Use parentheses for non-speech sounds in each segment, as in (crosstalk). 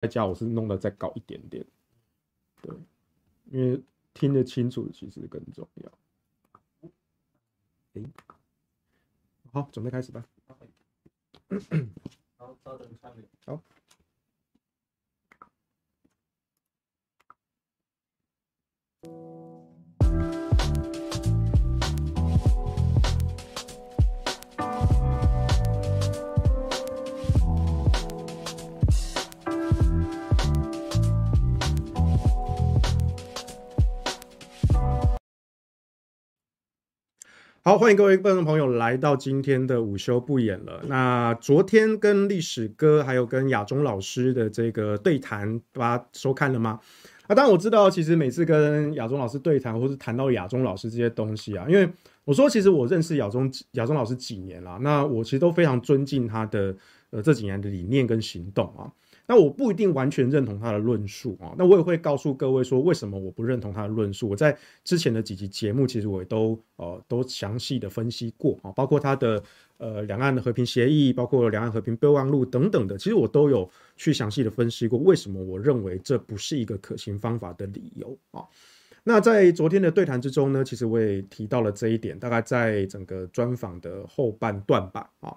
在家我是弄得再高一点点，对，因为听得清楚其实更重要。欸、好，准备开始吧。好，稍等三秒。好。好，欢迎各位观众朋友来到今天的午休不演了。那昨天跟历史哥还有跟亚中老师的这个对谈，大家收看了吗？啊，当然我知道，其实每次跟亚中老师对谈，或是谈到亚中老师这些东西啊，因为我说其实我认识亚中亚中老师几年了，那我其实都非常尊敬他的呃这几年的理念跟行动啊。那我不一定完全认同他的论述啊，那我也会告诉各位说为什么我不认同他的论述。我在之前的几集节目，其实我也都呃都详细的分析过啊，包括他的呃两岸的和平协议，包括两岸和平备忘录等等的，其实我都有去详细的分析过为什么我认为这不是一个可行方法的理由啊。那在昨天的对谈之中呢，其实我也提到了这一点，大概在整个专访的后半段吧啊。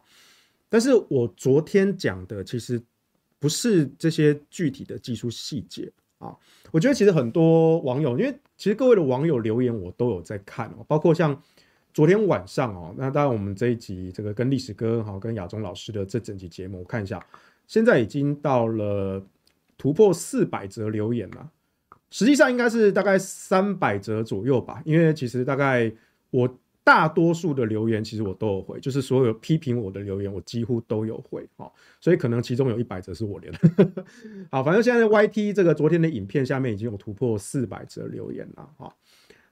但是我昨天讲的其实。不是这些具体的技术细节啊，我觉得其实很多网友，因为其实各位的网友留言我都有在看哦，包括像昨天晚上哦，那当然我们这一集这个跟历史哥哈跟亚中老师的这整集节目，我看一下，现在已经到了突破四百则留言了，实际上应该是大概三百则左右吧，因为其实大概我。大多数的留言其实我都有回，就是所有批评我的留言我几乎都有回，所以可能其中有一百则是我连。(laughs) 好，反正现在 YT 这个昨天的影片下面已经有突破四百则留言了哈，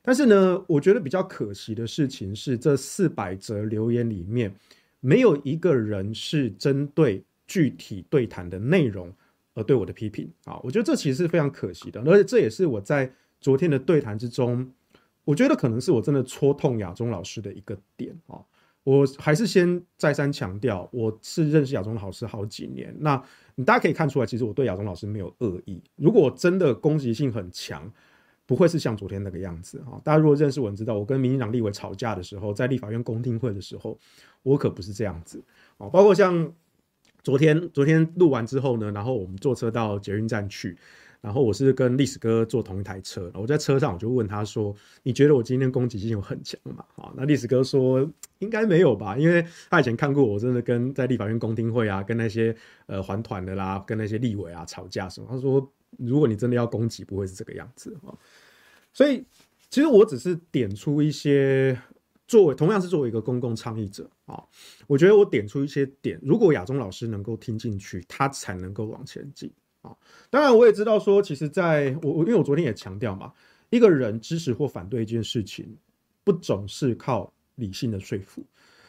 但是呢，我觉得比较可惜的事情是，这四百则留言里面没有一个人是针对具体对谈的内容而对我的批评啊，我觉得这其实是非常可惜的，而且这也是我在昨天的对谈之中。我觉得可能是我真的戳痛亚中老师的一个点啊！我还是先再三强调，我是认识亚中老师好几年。那你大家可以看出来，其实我对亚中老师没有恶意。如果真的攻击性很强，不会是像昨天那个样子啊！大家如果认识我，知道我跟民进党立委吵架的时候，在立法院公听会的时候，我可不是这样子啊！包括像昨天，昨天录完之后呢，然后我们坐车到捷运站去。然后我是跟历史哥坐同一台车，我在车上我就问他说：“你觉得我今天攻击性有很强吗？”啊，那历史哥说应该没有吧，因为他以前看过我真的跟在立法院公听会啊，跟那些呃环团的啦，跟那些立委啊吵架什么。他说如果你真的要攻击，不会是这个样子啊。所以其实我只是点出一些作为同样是作为一个公共倡议者啊，我觉得我点出一些点，如果亚中老师能够听进去，他才能够往前进。啊，当然我也知道说，其实在我我因为我昨天也强调嘛，一个人支持或反对一件事情，不总是靠理性的说服。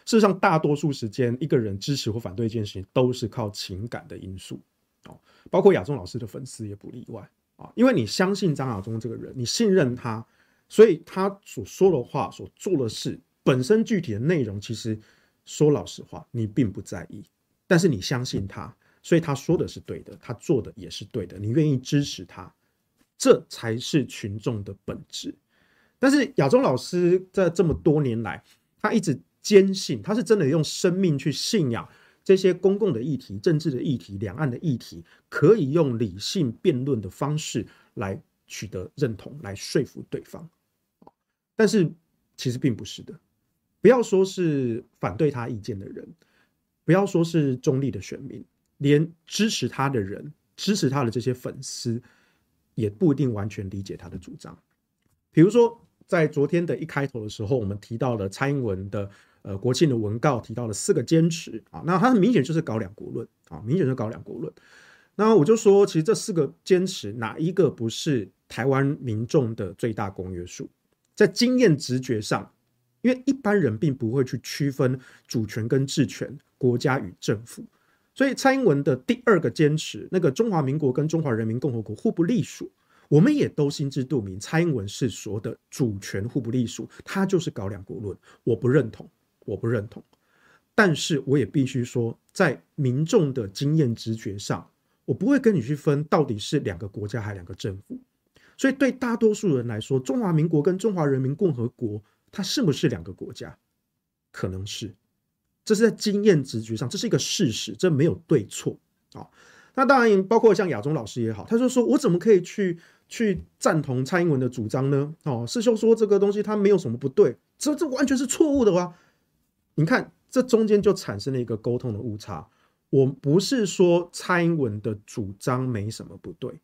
事实上，大多数时间，一个人支持或反对一件事情，都是靠情感的因素。哦，包括亚中老师的粉丝也不例外啊，因为你相信张亚中这个人，你信任他，所以他所说的话、所做的事本身具体的内容，其实说老实话，你并不在意，但是你相信他。所以他说的是对的，他做的也是对的，你愿意支持他，这才是群众的本质。但是亚中老师在这么多年来，他一直坚信，他是真的用生命去信仰这些公共的议题、政治的议题、两岸的议题，可以用理性辩论的方式来取得认同，来说服对方。但是其实并不是的，不要说是反对他意见的人，不要说是中立的选民。连支持他的人，支持他的这些粉丝，也不一定完全理解他的主张。比如说，在昨天的一开头的时候，我们提到了蔡英文的呃国庆的文告，提到了四个坚持啊，那他很明显就是搞两国论啊，明显就是搞两国论。那我就说，其实这四个坚持哪一个不是台湾民众的最大公约数？在经验直觉上，因为一般人并不会去区分主权跟治权、国家与政府。所以蔡英文的第二个坚持，那个中华民国跟中华人民共和国互不隶属，我们也都心知肚明。蔡英文是说的主权互不隶属，他就是搞两国论，我不认同，我不认同。但是我也必须说，在民众的经验直觉上，我不会跟你去分到底是两个国家还是两个政府。所以对大多数人来说，中华民国跟中华人民共和国，它是不是两个国家？可能是，这是在经验直觉上，这是一个事实，这没有对错啊。那当然，包括像亚中老师也好，他就说我怎么可以去去赞同蔡英文的主张呢？哦，师兄说这个东西它没有什么不对，这这完全是错误的哇！你看，这中间就产生了一个沟通的误差。我不是说蔡英文的主张没什么不对。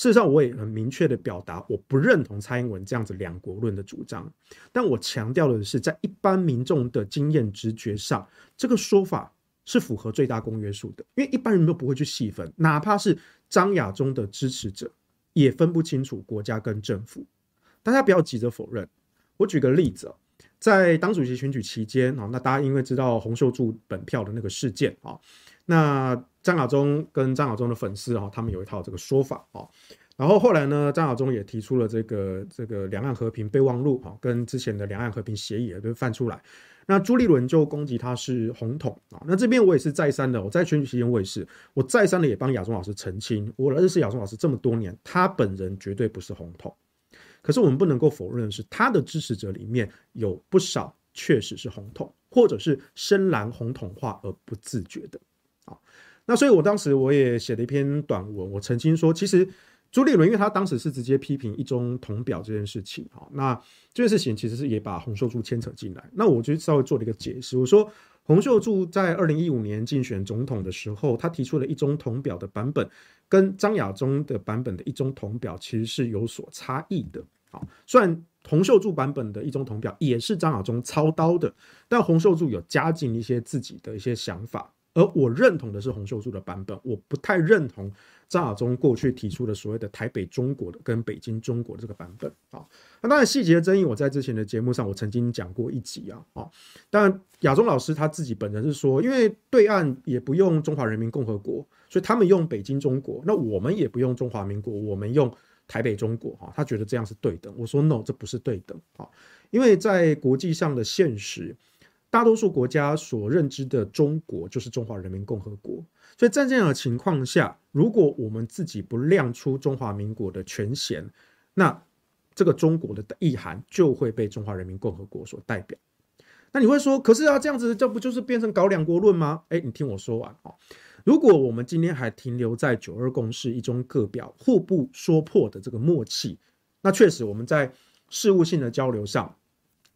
事实上，我也很明确的表达，我不认同蔡英文这样子两国论的主张。但我强调的是，在一般民众的经验直觉上，这个说法是符合最大公约数的。因为一般人都不会去细分，哪怕是张亚中的支持者，也分不清楚国家跟政府。大家不要急着否认。我举个例子，在党主席选举期间啊，那大家因为知道洪秀柱本票的那个事件啊，那。张亚中跟张亚中的粉丝啊，他们有一套这个说法啊。然后后来呢，张亚中也提出了这个这个两岸和平备忘录啊，跟之前的两岸和平协议也都翻出来。那朱立伦就攻击他是红统啊。那这边我也是再三的，我在选举期间我也是，我再三的也帮亚中老师澄清，我认识亚中老师这么多年，他本人绝对不是红统。可是我们不能够否认的是，他的支持者里面有不少确实是红统，或者是深蓝红统化而不自觉的。那所以，我当时我也写了一篇短文，我澄清说，其实朱立伦，因为他当时是直接批评一中同表这件事情，哈，那这件事情其实是也把洪秀柱牵扯进来。那我就稍微做了一个解释，我说洪秀柱在二零一五年竞选总统的时候，他提出了一中同表的版本，跟张亚中的版本的一中同表其实是有所差异的。好，虽然洪秀柱版本的一中同表也是张亚中操刀的，但洪秀柱有加进一些自己的一些想法。而我认同的是洪秀柱的版本，我不太认同张亚中过去提出的所谓的台北中国的跟北京中国的这个版本啊。那当然细节的争议，我在之前的节目上我曾经讲过一集啊啊。当然亚中老师他自己本人是说，因为对岸也不用中华人民共和国，所以他们用北京中国，那我们也不用中华民国，我们用台北中国哈。他觉得这样是对等。我说 no，这不是对等啊，因为在国际上的现实。大多数国家所认知的中国就是中华人民共和国，所以在这样的情况下，如果我们自己不亮出中华民国的权衔，那这个中国的意涵就会被中华人民共和国所代表。那你会说，可是啊，这样子这不就是变成搞两国论吗？诶，你听我说完啊。如果我们今天还停留在九二共识、一中各表、互不说破的这个默契，那确实我们在事务性的交流上。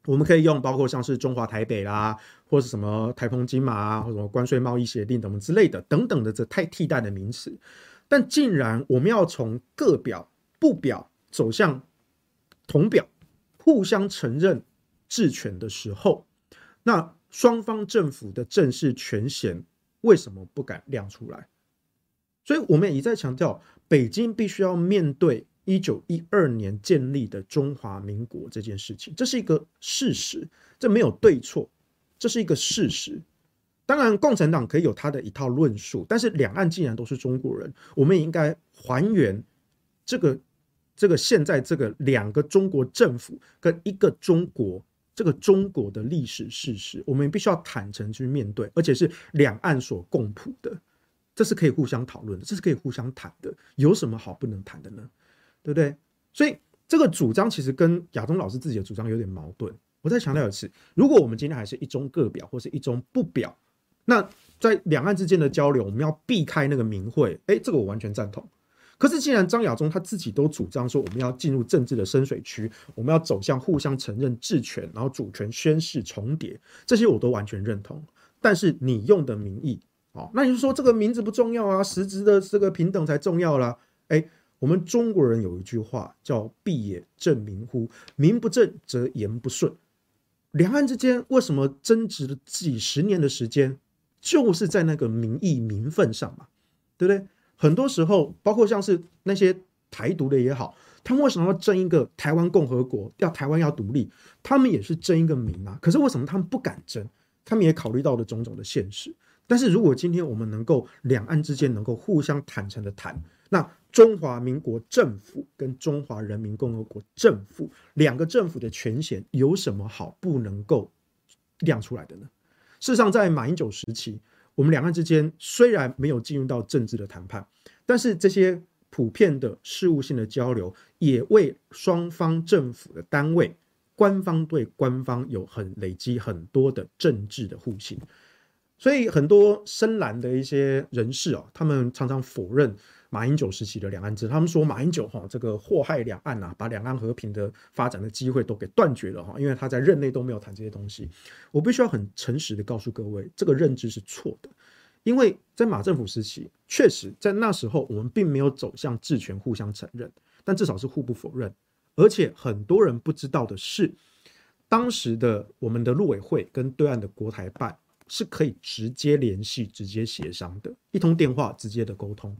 我们可以用包括像是中华台北啦，或是什么台澎金马啊，或者什么关税贸易协定等等之类的等等的这太替代的名词，但既然我们要从各表不表走向同表，互相承认治权的时候，那双方政府的正式权衔为什么不敢亮出来？所以我们也一再强调，北京必须要面对。一九一二年建立的中华民国这件事情，这是一个事实，这没有对错，这是一个事实。当然，共产党可以有他的一套论述，但是两岸既然都是中国人，我们也应该还原这个这个现在这个两个中国政府跟一个中国这个中国的历史事实，我们必须要坦诚去面对，而且是两岸所共谱的，这是可以互相讨论的，这是可以互相谈的，有什么好不能谈的呢？对不对？所以这个主张其实跟亚中老师自己的主张有点矛盾。我再强调一次，如果我们今天还是一中各表或是一中不表，那在两岸之间的交流，我们要避开那个名讳。哎，这个我完全赞同。可是既然张亚中他自己都主张说，我们要进入政治的深水区，我们要走向互相承认治权，然后主权宣誓重叠，这些我都完全认同。但是你用的名义，哦，那你就说这个名字不重要啊，实质的这个平等才重要啦。哎。我们中国人有一句话叫“必也正名乎？名不正则言不顺”。两岸之间为什么争执了几十年的时间，就是在那个名义名分上嘛，对不对？很多时候，包括像是那些台独的也好，他们为什么要争一个台湾共和国，要台湾要独立？他们也是争一个名啊。可是为什么他们不敢争？他们也考虑到了种种的现实。但是如果今天我们能够两岸之间能够互相坦诚的谈，那中华民国政府跟中华人民共和国政府两个政府的权限有什么好不能够亮出来的呢？事实上，在马英九时期，我们两岸之间虽然没有进入到政治的谈判，但是这些普遍的事务性的交流，也为双方政府的单位，官方对官方有很累积很多的政治的互信。所以很多深蓝的一些人士哦，他们常常否认马英九时期的两岸制，他们说马英九哈这个祸害两岸啊，把两岸和平的发展的机会都给断绝了哈，因为他在任内都没有谈这些东西。我必须要很诚实的告诉各位，这个认知是错的，因为在马政府时期，确实在那时候我们并没有走向治权互相承认，但至少是互不否认。而且很多人不知道的是，当时的我们的陆委会跟对岸的国台办。是可以直接联系、直接协商的，一通电话直接的沟通。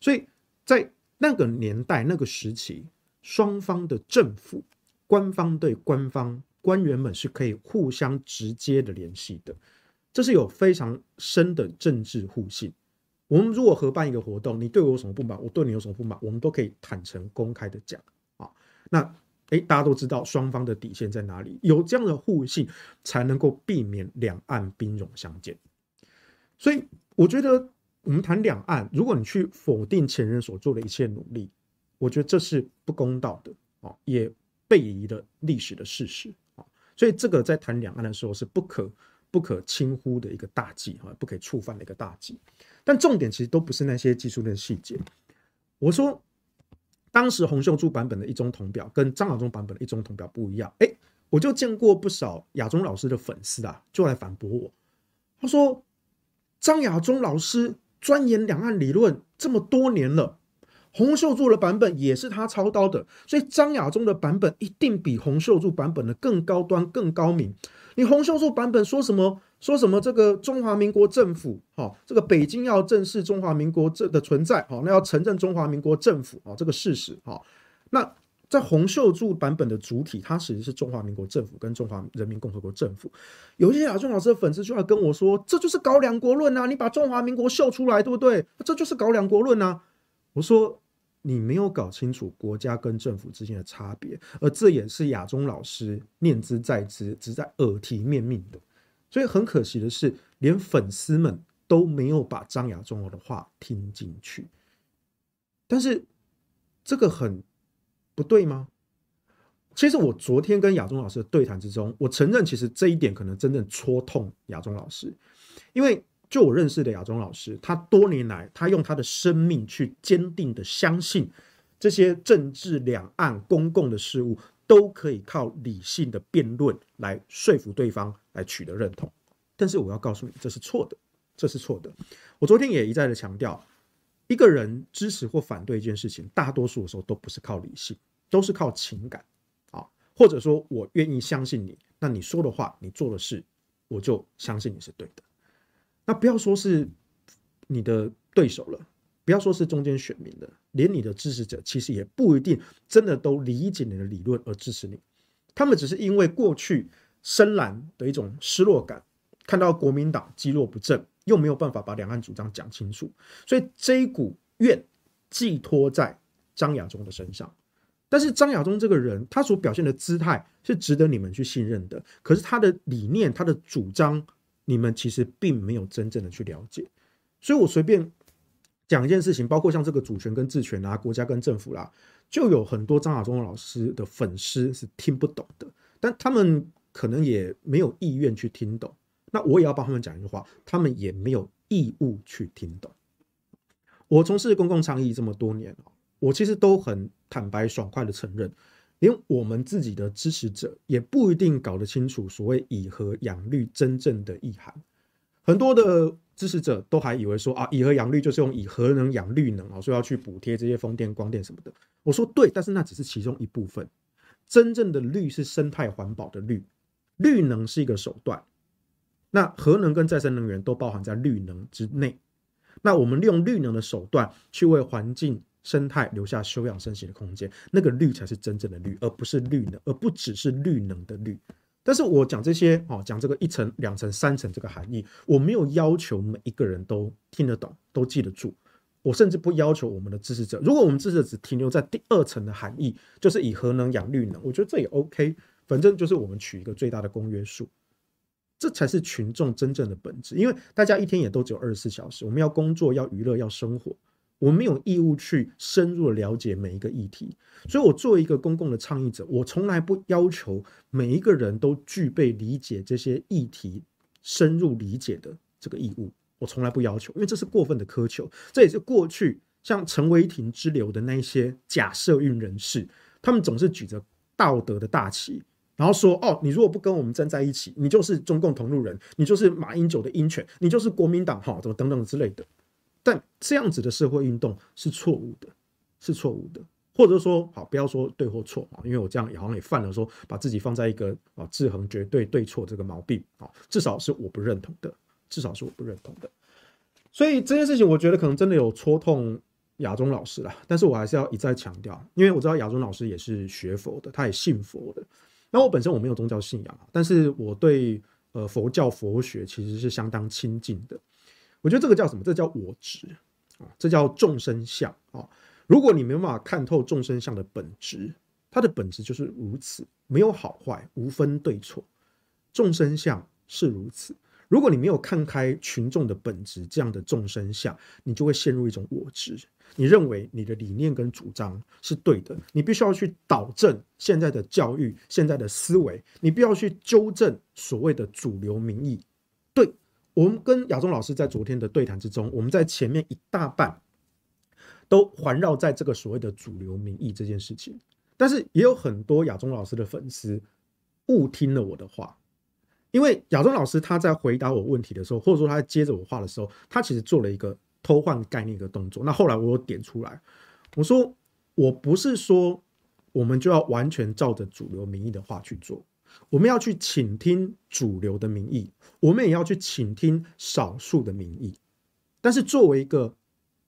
所以在那个年代、那个时期，双方的政府、官方对官方官员们是可以互相直接的联系的，这是有非常深的政治互信。我们如果合办一个活动，你对我有什么不满，我对你有什么不满，我们都可以坦诚公开的讲啊。那。诶，大家都知道双方的底线在哪里，有这样的互信，才能够避免两岸兵戎相见。所以，我觉得我们谈两岸，如果你去否定前人所做的一切努力，我觉得这是不公道的啊，也背离了历史的事实啊。所以，这个在谈两岸的时候是不可不可轻忽的一个大忌啊，不可以触犯的一个大忌。但重点其实都不是那些技术的细节。我说。当时洪秀柱版本的一中统表跟张亚中版本的一中统表不一样，哎，我就见过不少亚中老师的粉丝啊，就来反驳我。他说：“张亚中老师钻研两岸理论这么多年了，洪秀柱的版本也是他操刀的，所以张亚中的版本一定比洪秀柱版本的更高端、更高明。你洪秀柱版本说什么？”说什么这个中华民国政府，哈，这个北京要正视中华民国这的存在，哈，那要承认中华民国政府，啊，这个事实，哈，那在洪秀柱版本的主体，它其实是中华民国政府跟中华人民共和国政府。有一些亚中老师的粉丝就要跟我说，这就是搞两国论啊，你把中华民国秀出来，对不对？这就是搞两国论啊。我说你没有搞清楚国家跟政府之间的差别，而这也是亚中老师念兹在兹，只在耳提面命的。所以很可惜的是，连粉丝们都没有把张亚中的话听进去。但是这个很不对吗？其实我昨天跟亚中老师的对谈之中，我承认其实这一点可能真正戳痛亚中老师，因为就我认识的亚中老师，他多年来他用他的生命去坚定的相信这些政治、两岸、公共的事物。都可以靠理性的辩论来说服对方，来取得认同。但是我要告诉你，这是错的，这是错的。我昨天也一再的强调，一个人支持或反对一件事情，大多数的时候都不是靠理性，都是靠情感啊，或者说我愿意相信你，那你说的话，你做的事，我就相信你是对的。那不要说是你的对手了。不要说是中间选民的，连你的支持者其实也不一定真的都理解你的理论而支持你。他们只是因为过去深蓝的一种失落感，看到国民党积弱不振，又没有办法把两岸主张讲清楚，所以这一股怨寄托在张亚中的身上。但是张亚中这个人，他所表现的姿态是值得你们去信任的。可是他的理念、他的主张，你们其实并没有真正的去了解。所以我随便。讲一件事情，包括像这个主权跟治权啊，国家跟政府啦，就有很多张亚中老师的粉丝是听不懂的，但他们可能也没有意愿去听懂。那我也要帮他们讲一句话，他们也没有义务去听懂。我从事公共倡议这么多年，我其实都很坦白爽快的承认，连我们自己的支持者也不一定搞得清楚所谓以核养绿真正的意涵，很多的。支持者都还以为说啊，以核养绿就是用以核能养绿能啊，所以要去补贴这些风电、光电什么的。我说对，但是那只是其中一部分。真正的绿是生态环保的绿，绿能是一个手段。那核能跟再生能源都包含在绿能之内。那我们利用绿能的手段去为环境生态留下休养生息的空间，那个绿才是真正的绿，而不是绿能，而不只是绿能的绿。但是我讲这些哦，讲这个一层、两层、三层这个含义，我没有要求每一个人都听得懂、都记得住。我甚至不要求我们的支持者，如果我们支持者只停留在第二层的含义，就是以核能养绿能，我觉得这也 OK。反正就是我们取一个最大的公约数，这才是群众真正的本质。因为大家一天也都只有二十四小时，我们要工作、要娱乐、要生活。我没有义务去深入的了解每一个议题，所以我作为一个公共的倡议者，我从来不要求每一个人都具备理解这些议题、深入理解的这个义务，我从来不要求，因为这是过分的苛求。这也是过去像陈为廷之流的那些假社运人士，他们总是举着道德的大旗，然后说：“哦，你如果不跟我们站在一起，你就是中共同路人，你就是马英九的鹰犬，你就是国民党哈，怎么等等之类的。”但这样子的社会运动是错误的，是错误的，或者说好，不要说对或错啊，因为我这样也好像也犯了说把自己放在一个啊制衡绝对对错这个毛病啊，至少是我不认同的，至少是我不认同的。所以这件事情，我觉得可能真的有戳痛亚中老师了，但是我还是要一再强调，因为我知道亚中老师也是学佛的，他也信佛的。那我本身我没有宗教信仰，但是我对呃佛教佛学其实是相当亲近的。我觉得这个叫什么？这叫我执啊，这叫众生相啊。如果你没有办法看透众生相的本质，它的本质就是如此，没有好坏，无分对错。众生相是如此。如果你没有看开群众的本质，这样的众生相，你就会陷入一种我执。你认为你的理念跟主张是对的，你必须要去导正现在的教育、现在的思维，你必要去纠正所谓的主流民意。对。我们跟亚中老师在昨天的对谈之中，我们在前面一大半都环绕在这个所谓的主流民意这件事情，但是也有很多亚中老师的粉丝误听了我的话，因为亚中老师他在回答我问题的时候，或者说他在接着我话的时候，他其实做了一个偷换概念的动作。那后来我有点出来，我说我不是说我们就要完全照着主流民意的话去做。我们要去倾听主流的民意，我们也要去倾听少数的民意。但是，作为一个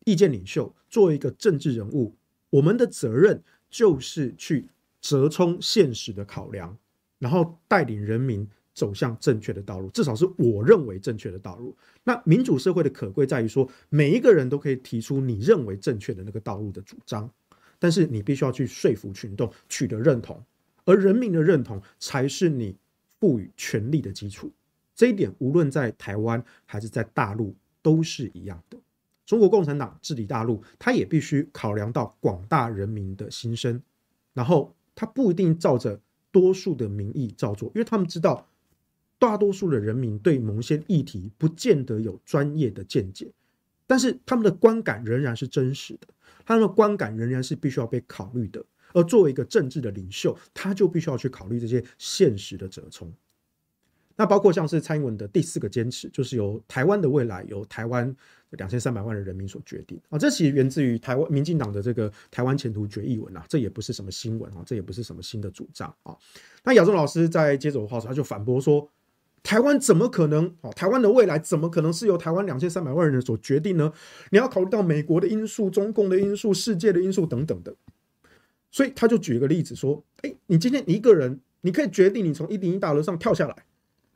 意见领袖，作为一个政治人物，我们的责任就是去折冲现实的考量，然后带领人民走向正确的道路。至少是我认为正确的道路。那民主社会的可贵在于说，每一个人都可以提出你认为正确的那个道路的主张，但是你必须要去说服群众，取得认同。而人民的认同才是你赋予权力的基础，这一点无论在台湾还是在大陆都是一样的。中国共产党治理大陆，他也必须考量到广大人民的心声，然后他不一定照着多数的民意照做，因为他们知道大多数的人民对某些议题不见得有专业的见解，但是他们的观感仍然是真实的，他们的观感仍然是必须要被考虑的。而作为一个政治的领袖，他就必须要去考虑这些现实的折冲。那包括像是蔡英文的第四个坚持，就是由台湾的未来由台湾两千三百万的人民所决定啊。这其实源自于台湾民进党的这个台湾前途决议文啊，这也不是什么新闻啊，这也不是什么新的主张啊。那亚中老师在接着我话说，他就反驳说，台湾怎么可能？哦，台湾的未来怎么可能是由台湾两千三百万人所决定呢？你要考虑到美国的因素、中共的因素、世界的因素等等的。所以他就举一个例子说：“哎，你今天你一个人，你可以决定你从一零一大楼上跳下来，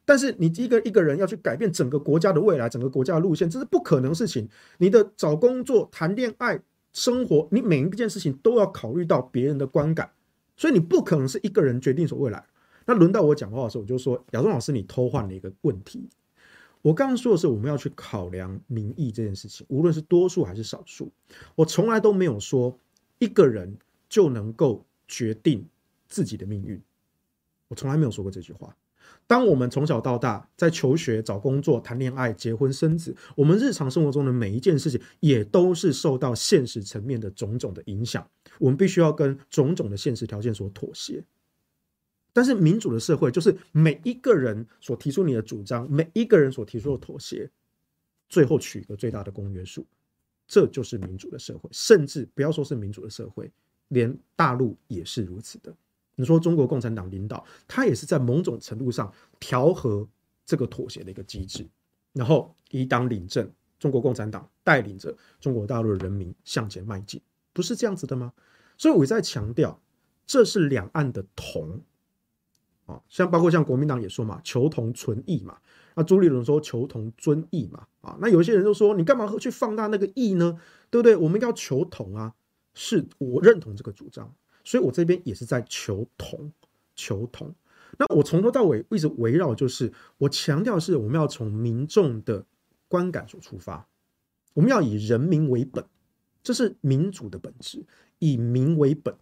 但是你一个一个人要去改变整个国家的未来，整个国家的路线，这是不可能事情。你的找工作、谈恋爱、生活，你每一件事情都要考虑到别人的观感，所以你不可能是一个人决定所未来。那轮到我讲话的时候，我就说：亚中老师，你偷换了一个问题。我刚刚说的是我们要去考量民意这件事情，无论是多数还是少数，我从来都没有说一个人。”就能够决定自己的命运。我从来没有说过这句话。当我们从小到大在求学、找工作、谈恋爱、结婚、生子，我们日常生活中的每一件事情，也都是受到现实层面的种种的影响。我们必须要跟种种的现实条件所妥协。但是民主的社会，就是每一个人所提出你的主张，每一个人所提出的妥协，最后取一个最大的公约数，这就是民主的社会。甚至不要说是民主的社会。连大陆也是如此的。你说中国共产党领导，他也是在某种程度上调和这个妥协的一个机制，然后以党领政，中国共产党带领着中国大陆的人民向前迈进，不是这样子的吗？所以我在强调，这是两岸的同啊，像包括像国民党也说嘛，求同存异嘛。那朱立伦说求同尊异嘛，啊，那有些人就说你干嘛去放大那个异呢？对不对？我们要求同啊。是我认同这个主张，所以我这边也是在求同，求同。那我从头到尾一直围绕，就是我强调是我们要从民众的观感所出发，我们要以人民为本，这是民主的本质，以民为本。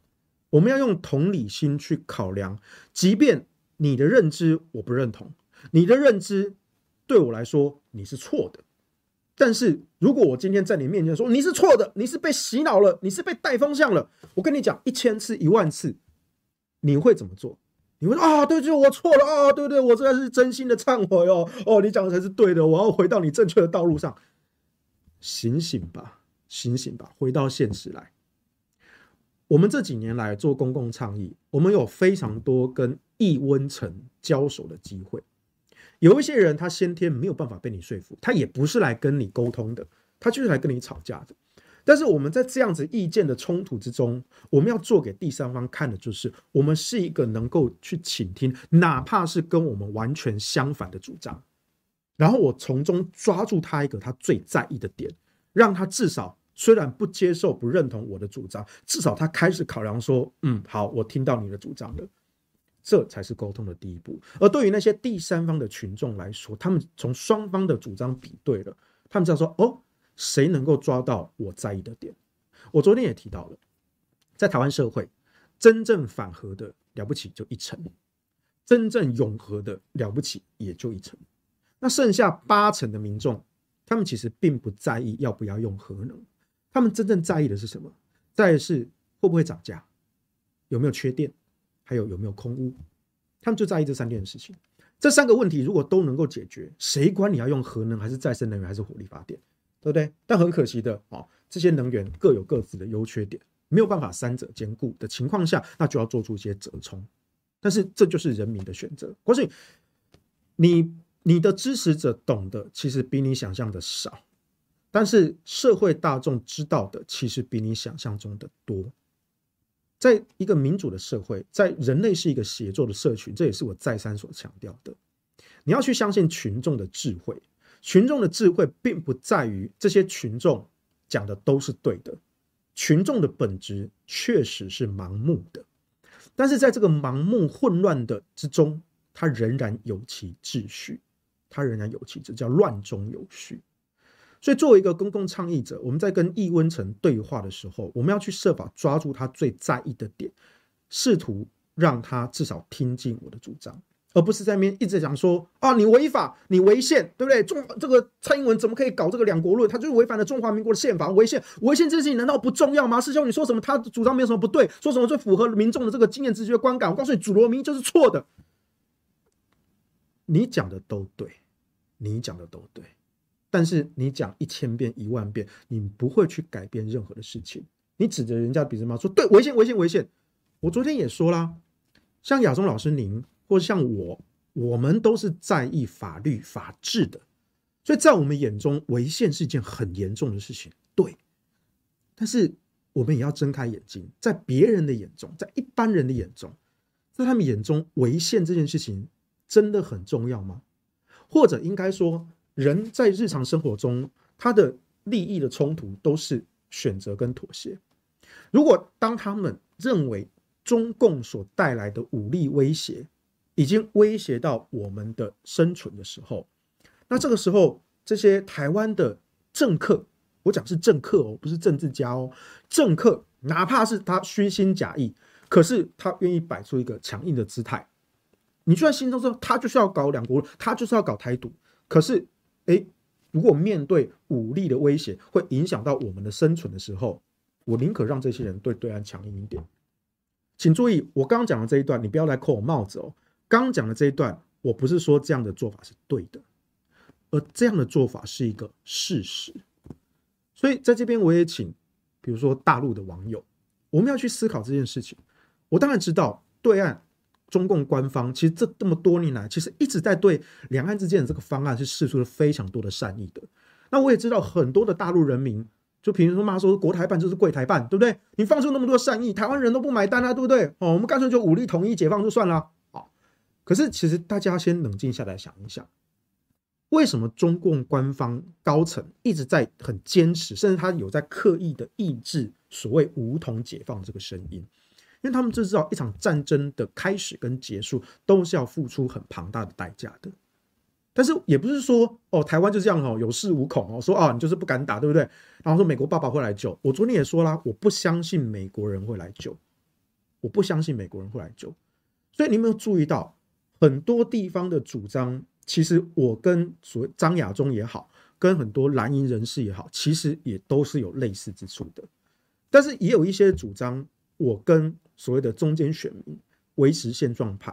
我们要用同理心去考量，即便你的认知我不认同，你的认知对我来说你是错的。但是如果我今天在你面前说你是错的，你是被洗脑了，你是被带风向了，我跟你讲一千次一万次，你会怎么做？你会说啊，对，就我错了啊，对对，我这是真心的忏悔哦，哦，你讲的才是对的，我要回到你正确的道路上。醒醒吧，醒醒吧，回到现实来。我们这几年来做公共倡议，我们有非常多跟易温层交手的机会。有一些人他先天没有办法被你说服，他也不是来跟你沟通的，他就是来跟你吵架的。但是我们在这样子意见的冲突之中，我们要做给第三方看的就是，我们是一个能够去倾听，哪怕是跟我们完全相反的主张，然后我从中抓住他一个他最在意的点，让他至少。虽然不接受、不认同我的主张，至少他开始考量说：“嗯，好，我听到你的主张了。”这才是沟通的第一步。而对于那些第三方的群众来说，他们从双方的主张比对了，他们知道说：“哦，谁能够抓到我在意的点？”我昨天也提到了，在台湾社会，真正反核的了不起就一成，真正永核的了不起也就一成，那剩下八成的民众，他们其实并不在意要不要用核能。他们真正在意的是什么？在意的是会不会涨价，有没有缺电，还有有没有空污。他们就在意这三件事情。这三个问题如果都能够解决，谁管你要用核能还是再生能源还是火力发电，对不对？但很可惜的啊，这些能源各有各自的优缺点，没有办法三者兼顾的情况下，那就要做出一些折冲。但是这就是人民的选择。或许你你的支持者懂得，其实比你想象的少。但是社会大众知道的其实比你想象中的多。在一个民主的社会，在人类是一个协作的社群，这也是我再三所强调的。你要去相信群众的智慧，群众的智慧并不在于这些群众讲的都是对的，群众的本质确实是盲目的，但是在这个盲目混乱的之中，它仍然有其秩序，它仍然有其这叫乱中有序。所以，作为一个公共倡议者，我们在跟易温层对话的时候，我们要去设法抓住他最在意的点，试图让他至少听进我的主张，而不是在那边一直讲说啊，你违法，你违宪，对不对？中这个蔡英文怎么可以搞这个两国论？他就是违反了中华民国的宪法，违宪，违宪这件事情难道不重要吗？师兄，你说什么？他主张没有什么不对，说什么最符合民众的这个经验直觉观感？我告诉你，主流民意就是错的。你讲的都对，你讲的都对。但是你讲一千遍一万遍，你不会去改变任何的事情。你指着人家鼻子骂说：“对，违宪，违宪，违宪。”我昨天也说啦，像亚中老师您，或者像我，我们都是在意法律法治的，所以在我们眼中，违宪是一件很严重的事情。对，但是我们也要睁开眼睛，在别人的眼中，在一般人的眼中，在他们眼中，违宪这件事情真的很重要吗？或者应该说，人在日常生活中，他的利益的冲突都是选择跟妥协。如果当他们认为中共所带来的武力威胁已经威胁到我们的生存的时候，那这个时候，这些台湾的政客，我讲是政客哦，不是政治家哦，政客，哪怕是他虚心假意，可是他愿意摆出一个强硬的姿态。你就在心中说，他就是要搞两国，他就是要搞台独，可是。诶，如果面对武力的威胁会影响到我们的生存的时候，我宁可让这些人对对岸强硬一点。请注意，我刚刚讲的这一段，你不要来扣我帽子哦。刚刚讲的这一段，我不是说这样的做法是对的，而这样的做法是一个事实。所以在这边，我也请，比如说大陆的网友，我们要去思考这件事情。我当然知道对岸。中共官方其实这这么多年来，其实一直在对两岸之间的这个方案是释出了非常多的善意的。那我也知道很多的大陆人民就平时说骂说国台办就是柜台办，对不对？你放出那么多善意，台湾人都不买单啊，对不对？哦，我们干脆就武力统一解放就算了。好，可是其实大家先冷静下来想一想，为什么中共官方高层一直在很坚持，甚至他有在刻意的抑制所谓武统解放这个声音？因为他们就知道一场战争的开始跟结束都是要付出很庞大的代价的，但是也不是说哦，台湾就这样哦，有恃无恐哦，说啊，你就是不敢打，对不对？然后说美国爸爸会来救。我昨天也说啦，我不相信美国人会来救，我不相信美国人会来救。所以你有没有注意到很多地方的主张？其实我跟所谓张亚中也好，跟很多蓝营人士也好，其实也都是有类似之处的。但是也有一些主张，我跟所谓的中间选民、维持现状派。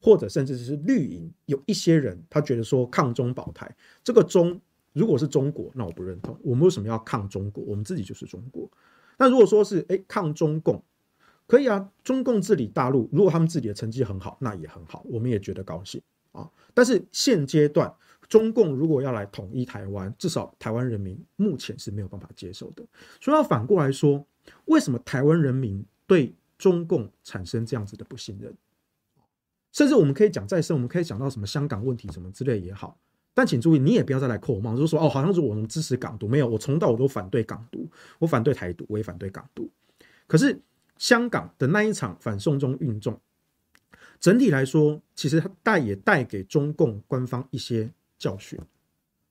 或者甚至是绿营，有一些人他觉得说抗中保台，这个中如果是中国，那我不认同。我们为什么要抗中国？我们自己就是中国。那如果说是诶抗中共，可以啊，中共治理大陆，如果他们自己的成绩很好，那也很好，我们也觉得高兴啊。但是现阶段，中共如果要来统一台湾，至少台湾人民目前是没有办法接受的。所以要反过来说，为什么台湾人民对中共产生这样子的不信任？甚至我们可以讲再生，我们可以讲到什么香港问题什么之类也好，但请注意，你也不要再来扣我帽，就是说哦，好像是我们支持港独，没有，我从到我都反对港独，我反对台独，我也反对港独。可是香港的那一场反送中运动，整体来说，其实它带也带给中共官方一些教训。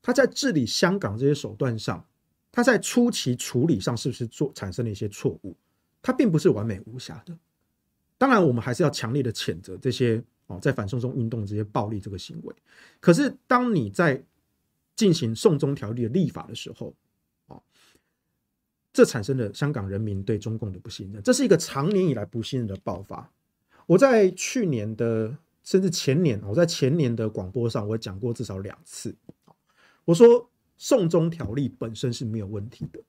他在治理香港这些手段上，他在初期处理上是不是做产生了一些错误？它并不是完美无瑕的。当然，我们还是要强烈的谴责这些。哦，在反送中运动这些暴力这个行为，可是当你在进行送中条例的立法的时候，啊，这产生了香港人民对中共的不信任，这是一个长年以来不信任的爆发。我在去年的甚至前年，我在前年的广播上，我讲过至少两次，我说送中条例本身是没有问题的，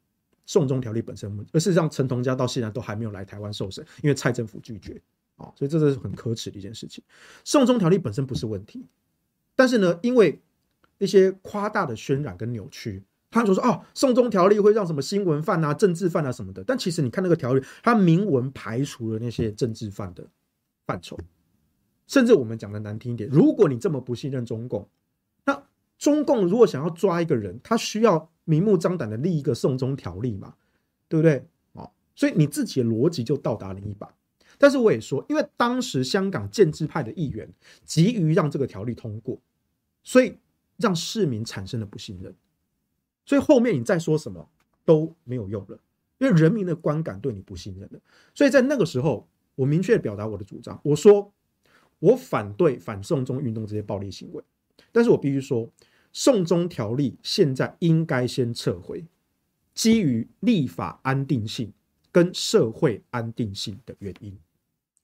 送中条例本身，而事实上陈同佳到现在都还没有来台湾受审，因为蔡政府拒绝。啊，所以这是很可耻的一件事情。送中条例本身不是问题，但是呢，因为一些夸大的渲染跟扭曲，他就说哦，送中条例会让什么新闻犯啊、政治犯啊什么的。但其实你看那个条例，它明文排除了那些政治犯的范畴。甚至我们讲的难听一点，如果你这么不信任中共，那中共如果想要抓一个人，他需要明目张胆的立一个送中条例嘛，对不对？哦，所以你自己的逻辑就到达了一把。但是我也说，因为当时香港建制派的议员急于让这个条例通过，所以让市民产生了不信任。所以后面你再说什么都没有用了，因为人民的观感对你不信任了。所以在那个时候，我明确表达我的主张，我说我反对反送中运动这些暴力行为。但是我必须说，送中条例现在应该先撤回，基于立法安定性。跟社会安定性的原因，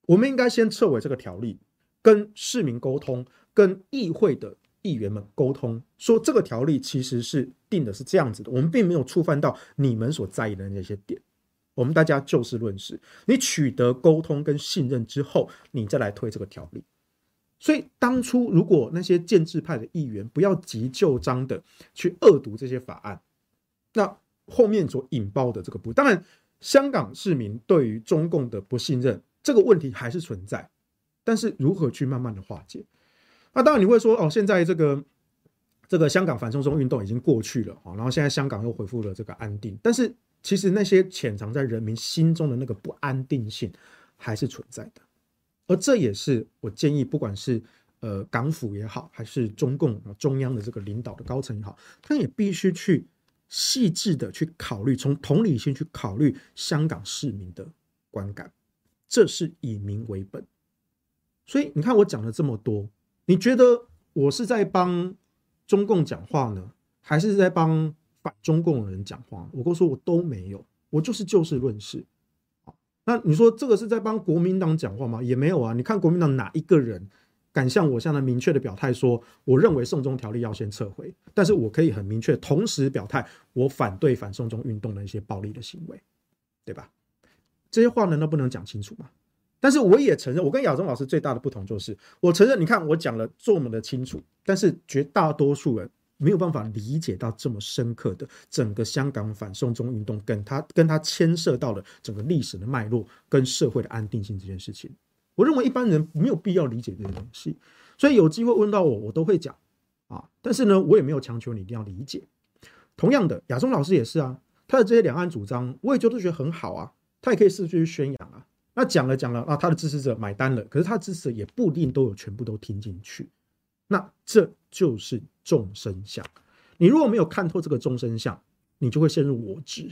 我们应该先撤回这个条例，跟市民沟通，跟议会的议员们沟通，说这个条例其实是定的是这样子的，我们并没有触犯到你们所在意的那些点，我们大家就事论事，你取得沟通跟信任之后，你再来推这个条例。所以当初如果那些建制派的议员不要急就章的去恶毒这些法案，那后面所引爆的这个不，当然。香港市民对于中共的不信任这个问题还是存在，但是如何去慢慢的化解？那当然你会说哦，现在这个这个香港反送中运动已经过去了啊，然后现在香港又恢复了这个安定，但是其实那些潜藏在人民心中的那个不安定性还是存在的，而这也是我建议，不管是呃港府也好，还是中共中央的这个领导的高层也好，他也必须去。细致的去考虑，从同理心去考虑香港市民的观感，这是以民为本。所以你看我讲了这么多，你觉得我是在帮中共讲话呢，还是在帮反中共的人讲话？我跟你说，我都没有，我就是就事论事。那你说这个是在帮国民党讲话吗？也没有啊。你看国民党哪一个人？敢像我这样的明确的表态说，我认为送中条例要先撤回，但是我可以很明确同时表态，我反对反送中运动的一些暴力的行为，对吧？这些话难道不能讲清楚吗？但是我也承认，我跟亚中老师最大的不同就是，我承认，你看我讲了这么的清楚，但是绝大多数人没有办法理解到这么深刻的整个香港反送中运动，跟它跟它牵涉到了整个历史的脉络跟社会的安定性这件事情。我认为一般人没有必要理解这些东西，所以有机会问到我，我都会讲啊。但是呢，我也没有强求你一定要理解。同样的，亚中老师也是啊，他的这些两岸主张，我也觉得觉得很好啊，他也可以试着去宣扬啊。那讲了讲了啊，他的支持者买单了，可是他的支持者也不一定都有全部都听进去。那这就是众生相。你如果没有看透这个众生相，你就会陷入我执。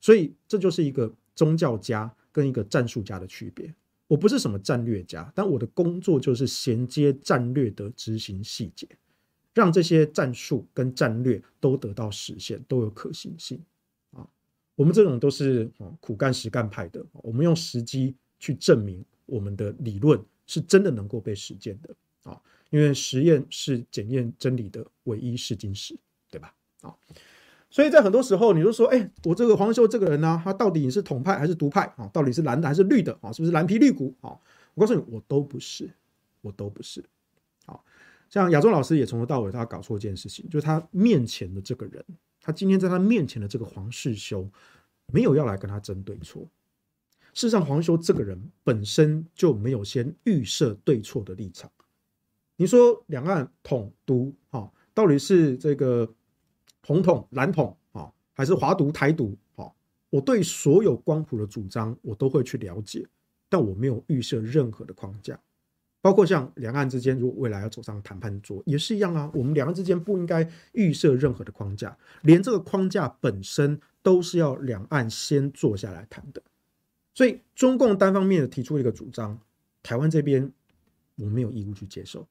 所以这就是一个宗教家跟一个战术家的区别。我不是什么战略家，但我的工作就是衔接战略的执行细节，让这些战术跟战略都得到实现，都有可行性啊。我们这种都是苦干实干派的，我们用时机去证明我们的理论是真的能够被实践的啊。因为实验是检验真理的唯一试金石，对吧？啊。所以在很多时候，你就说，哎，我这个黄修这个人呢，他到底是统派还是独派啊？到底是蓝的还是绿的啊？是不是蓝皮绿骨啊？我告诉你，我都不是，我都不是。好，像亚中老师也从头到尾他搞错一件事情，就是他面前的这个人，他今天在他面前的这个黄世修，没有要来跟他争对错。事实上，黄修这个人本身就没有先预设对错的立场。你说两岸统独啊，到底是这个？红统、蓝统啊，还是华独、台独啊？我对所有光谱的主张，我都会去了解，但我没有预设任何的框架，包括像两岸之间，如果未来要走上谈判桌，也是一样啊。我们两岸之间不应该预设任何的框架，连这个框架本身都是要两岸先坐下来谈的。所以，中共单方面的提出一个主张，台湾这边我没有义务去接受，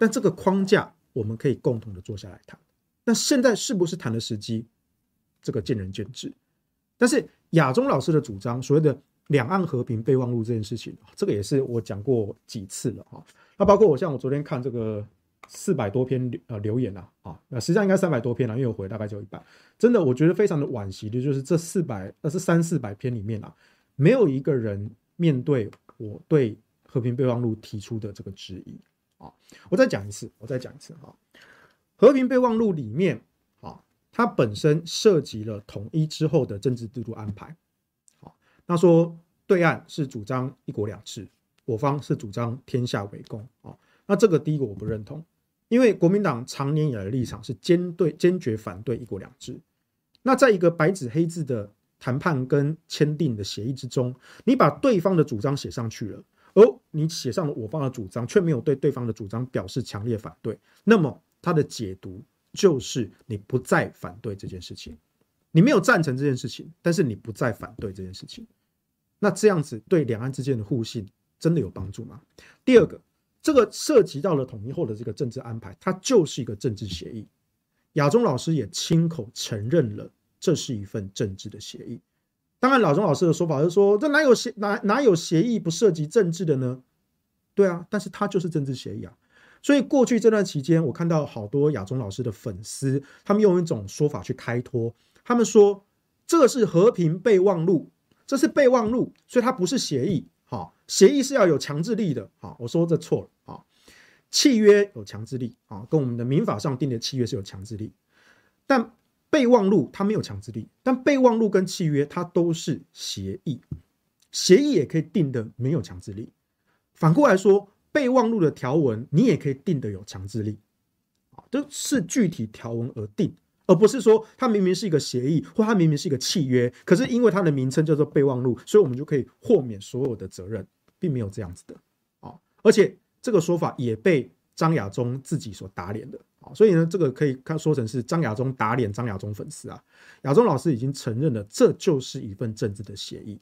但这个框架我们可以共同的坐下来谈。那现在是不是谈的时机？这个见仁见智。但是亚中老师的主张，所谓的两岸和平备忘录这件事情，这个也是我讲过几次了哈。那包括我像我昨天看这个四百多篇呃留言啊，啊，那实际上应该三百多篇了，因为我回大概就一半。真的，我觉得非常的惋惜的，就是这四百呃是三四百篇里面啊，没有一个人面对我对和平备忘录提出的这个质疑啊。我再讲一次，我再讲一次哈。和平备忘录里面，啊，它本身涉及了统一之后的政治制度安排，好，那说对岸是主张一国两制，我方是主张天下为公，啊，那这个第一个我不认同，因为国民党长年以来的立场是坚对坚决反对一国两制，那在一个白纸黑字的谈判跟签订的协议之中，你把对方的主张写上去了，而你写上了我方的主张，却没有对对方的主张表示强烈反对，那么。他的解读就是你不再反对这件事情，你没有赞成这件事情，但是你不再反对这件事情，那这样子对两岸之间的互信真的有帮助吗？第二个，这个涉及到了统一后的这个政治安排，它就是一个政治协议。亚中老师也亲口承认了，这是一份政治的协议。当然，老中老师的说法是说，这哪有协哪哪有协议不涉及政治的呢？对啊，但是它就是政治协议啊。所以过去这段期间，我看到好多亚中老师的粉丝，他们用一种说法去开脱，他们说这是和平备忘录，这是备忘录，所以它不是协议。好，协议是要有强制力的。好，我说这错了。好，契约有强制力啊，跟我们的民法上定的契约是有强制力，但备忘录它没有强制力。但备忘录跟契约它都是协议，协议也可以定的没有强制力。反过来说。备忘录的条文，你也可以定的有强制力，啊，都是具体条文而定，而不是说它明明是一个协议，或它明明是一个契约，可是因为它的名称叫做备忘录，所以我们就可以豁免所有的责任，并没有这样子的，啊，而且这个说法也被张亚中自己所打脸的，啊，所以呢，这个可以看说成是张亚中打脸张亚中粉丝啊，亚中老师已经承认了，这就是一份政治的协议，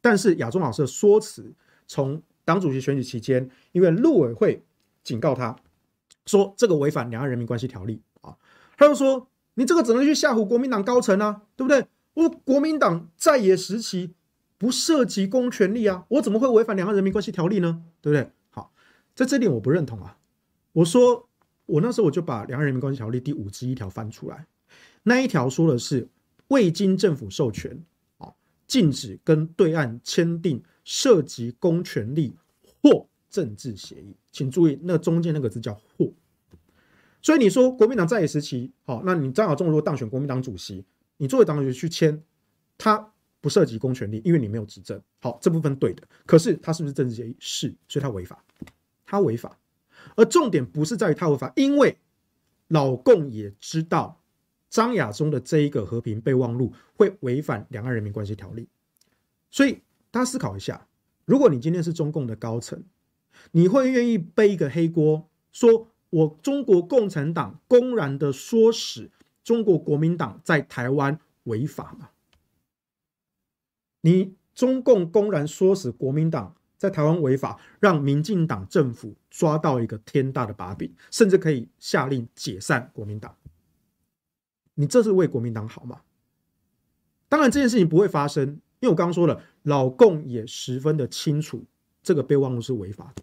但是亚中老师的说辞从。党主席选举期间，因为陆委会警告他说这个违反两岸人民关系条例啊，他就说你这个只能去吓唬国民党高层啊，对不对？我国民党在野时期不涉及公权力啊，我怎么会违反两岸人民关系条例呢？对不对？好，在这点我不认同啊。我说我那时候我就把两岸人民关系条例第五十一条翻出来，那一条说的是未经政府授权啊，禁止跟对岸签订涉及公权力。或政治协议，请注意，那中间那个字叫“或”。所以你说国民党在野时期，好，那你张亚中如果当选国民党主席，你作为党主席去签，他不涉及公权力，因为你没有执政，好，这部分对的。可是他是不是政治协议？是，所以他违法，他违法。而重点不是在于他违法，因为老共也知道张亚中的这一个和平备忘录会违反两岸人民关系条例，所以大家思考一下。如果你今天是中共的高层，你会愿意背一个黑锅，说我中国共产党公然的唆使中国国民党在台湾违法吗？你中共公然唆使国民党在台湾违法，让民进党政府抓到一个天大的把柄，甚至可以下令解散国民党。你这是为国民党好吗？当然，这件事情不会发生，因为我刚刚说了，老共也十分的清楚，这个备忘录是违法的。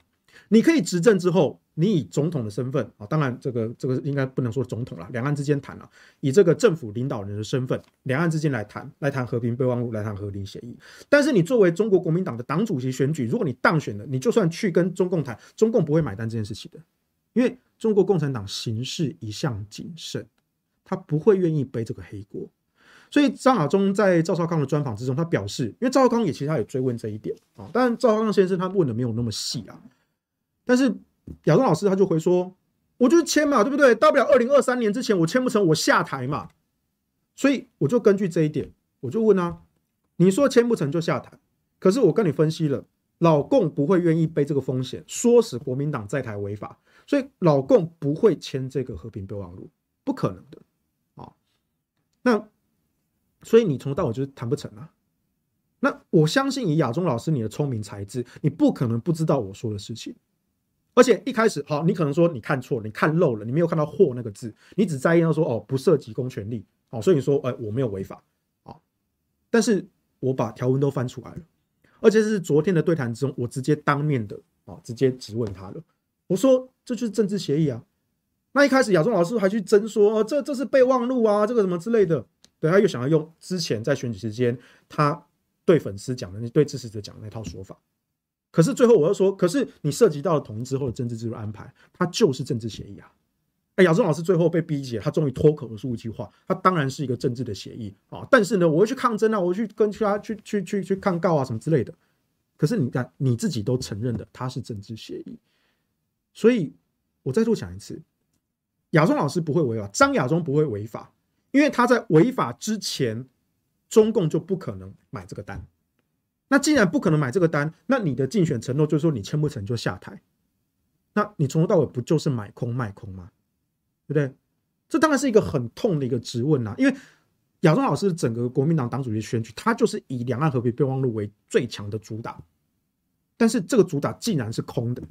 你可以执政之后，你以总统的身份啊，当然这个这个应该不能说总统了，两岸之间谈了，以这个政府领导人的身份，两岸之间来谈，来谈和平备忘录，来谈和平协议。但是你作为中国国民党的党主席选举，如果你当选了，你就算去跟中共谈，中共不会买单这件事情的，因为中国共产党行事一向谨慎，他不会愿意背这个黑锅。所以张亚中在赵少康的专访之中，他表示，因为赵少康也其实他也追问这一点啊，当然赵少康先生他问的没有那么细啊。但是亚中老师他就回说，我就是签嘛，对不对？到不了二零二三年之前我签不成，我下台嘛。所以我就根据这一点，我就问啊，你说签不成就下台，可是我跟你分析了，老共不会愿意背这个风险，说使国民党在台违法，所以老共不会签这个和平备忘录，不可能的啊。那所以你从头到尾就是谈不成啊。那我相信以亚中老师你的聪明才智，你不可能不知道我说的事情。而且一开始，好，你可能说你看错了，你看漏了，你没有看到“货”那个字，你只在意到说哦，不涉及公权力，好，所以你说，哎，我没有违法，啊，但是我把条文都翻出来了，而且是昨天的对谈之中，我直接当面的啊，直接质问他了，我说这就是政治协议啊。那一开始亚中老师还去争说，这这是备忘录啊，这个什么之类的，对，他又想要用之前在选举时间他对粉丝讲的、对支持者讲的那套说法。可是最后我又说，可是你涉及到了统一之后的政治制度安排，它就是政治协议啊！哎，亚中老师最后被逼急了，他终于脱口而出一句话，他当然是一个政治的协议啊！但是呢，我会去抗争啊，我会去跟其他去去去去抗告啊，什么之类的。可是你看，你自己都承认的，它是政治协议。所以我再度讲一次，亚中老师不会违法，张亚中不会违法，因为他在违法之前，中共就不可能买这个单。那既然不可能买这个单，那你的竞选承诺就是说你签不成就下台，那你从头到尾不就是买空卖空吗？对不对？这当然是一个很痛的一个质问呐，因为亚中老师整个国民党党主席选举，他就是以两岸和平备忘录为最强的主打，但是这个主打竟然是空的，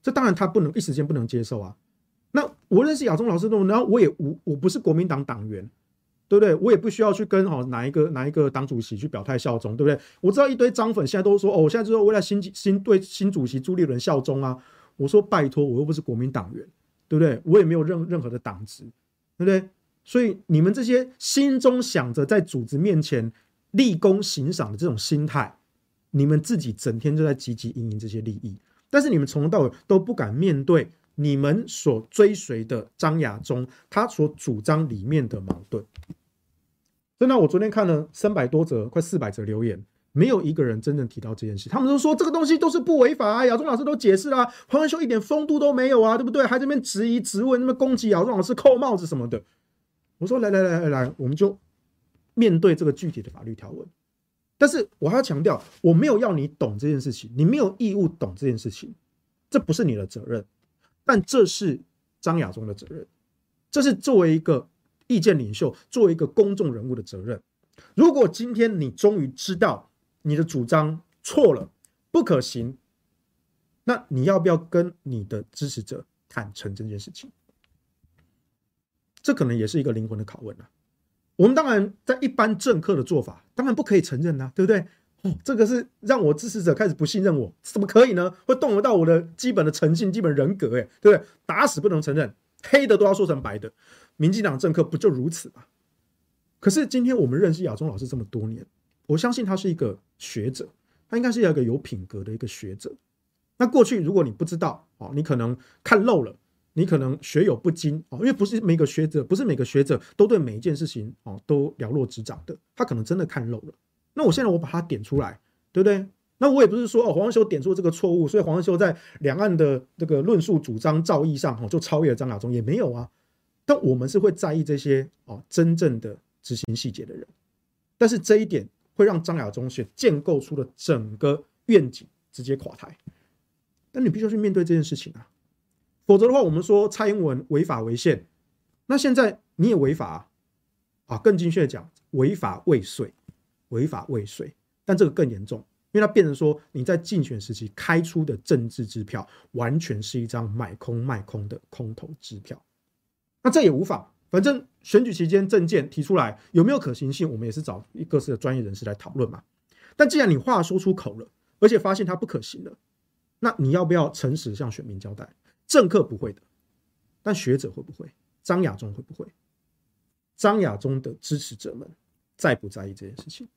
这当然他不能一时间不能接受啊。那我认识亚中老师那么，然后我也无我不是国民党党员。对不对？我也不需要去跟哦哪一个哪一个党主席去表态效忠，对不对？我知道一堆张粉现在都说哦，我现在就是为了新新对新主席朱立伦效忠啊。我说拜托，我又不是国民党员，对不对？我也没有任任何的党职，对不对？所以你们这些心中想着在组织面前立功行赏的这种心态，你们自己整天就在汲汲营营这些利益，但是你们从头到尾都不敢面对你们所追随的张亚中他所主张里面的矛盾。真的，我昨天看了三百多则，快四百则留言，没有一个人真正提到这件事。他们都说这个东西都是不违法啊，亚中老师都解释啦、啊，黄文秀一点风度都没有啊，对不对？还这边质疑、质问，那么攻击亚中老师、扣帽子什么的。我说来来来来来，我们就面对这个具体的法律条文。但是我还要强调，我没有要你懂这件事情，你没有义务懂这件事情，这不是你的责任，但这是张亚中的责任，这是作为一个。意见领袖作为一个公众人物的责任，如果今天你终于知道你的主张错了，不可行，那你要不要跟你的支持者坦诚这件事情？这可能也是一个灵魂的拷问啊。我们当然在一般政客的做法，当然不可以承认啊，对不对？这个是让我支持者开始不信任我，怎么可以呢？会动摇到我的基本的诚信、基本人格，哎，对不对？打死不能承认，黑的都要说成白的。民进党政客不就如此吗？可是今天我们认识亚中老师这么多年，我相信他是一个学者，他应该是一个有品格的一个学者。那过去如果你不知道哦，你可能看漏了，你可能学有不精哦，因为不是每个学者，不是每个学者都对每一件事情哦都了若指掌的，他可能真的看漏了。那我现在我把它点出来，对不对？那我也不是说哦，黄文修点出这个错误，所以黄文修在两岸的这个论述主张造诣上哦就超越了张亚中，也没有啊。但我们是会在意这些哦，真正的执行细节的人，但是这一点会让张亚中学建构出的整个愿景直接垮台。但你必须要去面对这件事情啊！否则的话，我们说蔡英文违法违宪，那现在你也违法啊，啊，更精确的讲，违法未遂，违法未遂，但这个更严重，因为它变成说你在竞选时期开出的政治支票，完全是一张买空卖空的空头支票，那这也无妨，反正选举期间政见提出来有没有可行性，我们也是找各式的专业人士来讨论嘛。但既然你话说出口了，而且发现它不可行了，那你要不要诚实向选民交代？政客不会的，但学者会不会？张亚中会不会？张亚中的支持者们在不在意这件事情？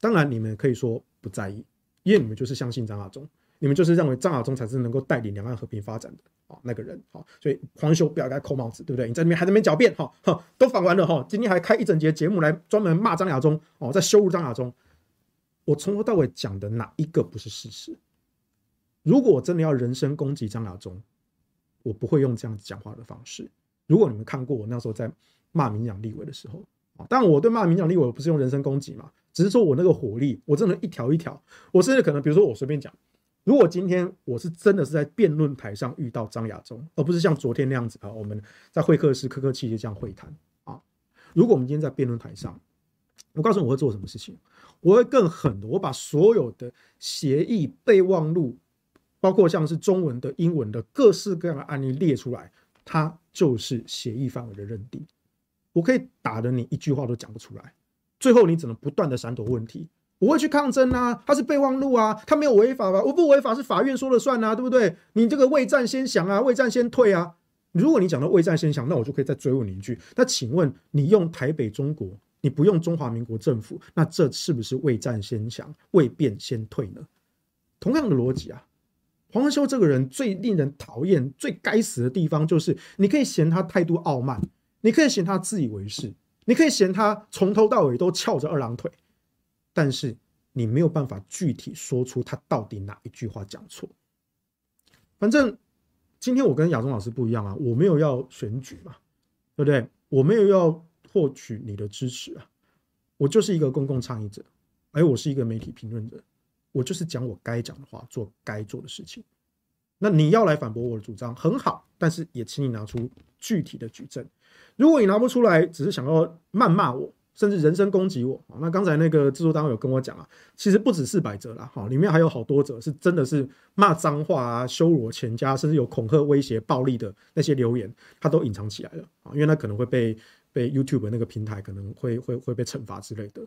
当然，你们可以说不在意，因为你们就是相信张亚中，你们就是认为张亚中才是能够带领两岸和平发展的啊那个人啊。所以黄修不要给他扣帽子，对不对？你在那边还在那边狡辩哈，哈，都访完了哈，今天还开一整节节目来专门骂张亚中哦，在羞辱张亚中。我从头到尾讲的哪一个不是事实？如果我真的要人身攻击张亚中，我不会用这样子讲话的方式。如果你们看过我那时候在骂民党立委的时候，但我对骂民党立委我不是用人身攻击嘛，只是说我那个火力，我真的一条一条。我甚至可能，比如说我随便讲，如果今天我是真的是在辩论台上遇到张亚中，而不是像昨天那样子啊，我们在会客室客客气气这样会谈啊。如果我们今天在辩论台上，我告诉你我会做什么事情。我会更狠的，我把所有的协议备忘录，包括像是中文的、英文的各式各样的案例列出来，它就是协议范围的认定。我可以打得你一句话都讲不出来，最后你只能不断的闪躲问题。我会去抗争啊，他是备忘录啊，他没有违法吧？我不违法是法院说了算啊，对不对？你这个未战先降啊，未战先退啊。如果你讲到未战先降，那我就可以再追问你一句：那请问你用台北中国？你不用中华民国政府，那这是不是未战先降、未变先退呢？同样的逻辑啊，黄文修这个人最令人讨厌、最该死的地方，就是你可以嫌他态度傲慢，你可以嫌他自以为是，你可以嫌他从头到尾都翘着二郎腿，但是你没有办法具体说出他到底哪一句话讲错。反正今天我跟亚中老师不一样啊，我没有要选举嘛，对不对？我没有要。获取你的支持啊！我就是一个公共倡议者，而我是一个媒体评论者，我就是讲我该讲的话，做该做的事情。那你要来反驳我的主张，很好，但是也请你拿出具体的举证。如果你拿不出来，只是想要谩骂我，甚至人身攻击我，那刚才那个制作单位有跟我讲啊，其实不止四百则啦，哈，里面还有好多则是真的是骂脏话啊，羞辱我全家，甚至有恐吓、威胁、暴力的那些留言，他都隐藏起来了啊，因为他可能会被。被 YouTube 那个平台可能会会会被惩罚之类的，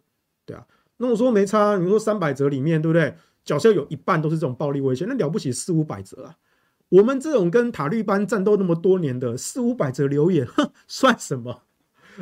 对啊。那我说没差，你说三百则里面对不对？假设有一半都是这种暴力威胁，那了不起四五百则啊。我们这种跟塔利班战斗那么多年的四五百则留言，哼，算什么？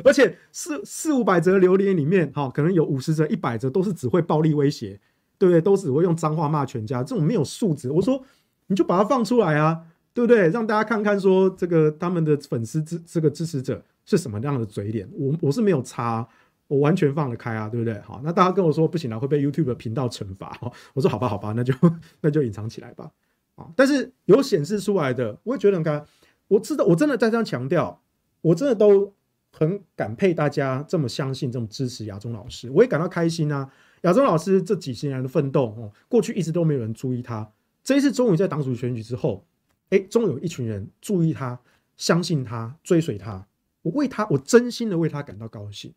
而且四四五百则留言里面，哈，可能有五十则、一百则都是只会暴力威胁，对不对？都只会用脏话骂全家，这种没有素质。我说你就把它放出来啊，对不对？让大家看看说这个他们的粉丝支这个支持者。是什么样的嘴脸？我我是没有差，我完全放得开啊，对不对？好，那大家跟我说不行了，会被 YouTube 的频道惩罚。我说好吧，好吧，那就那就隐藏起来吧。啊，但是有显示出来的，我也觉得很开。我知道，我真的在这样强调，我真的都很感佩大家这么相信、这么支持亚中老师，我也感到开心啊。亚中老师这几十年来的奋斗，哦，过去一直都没有人注意他，这一次终于在党主席选举之后，哎，终有一群人注意他、相信他、追随他。我为他，我真心的为他感到高兴。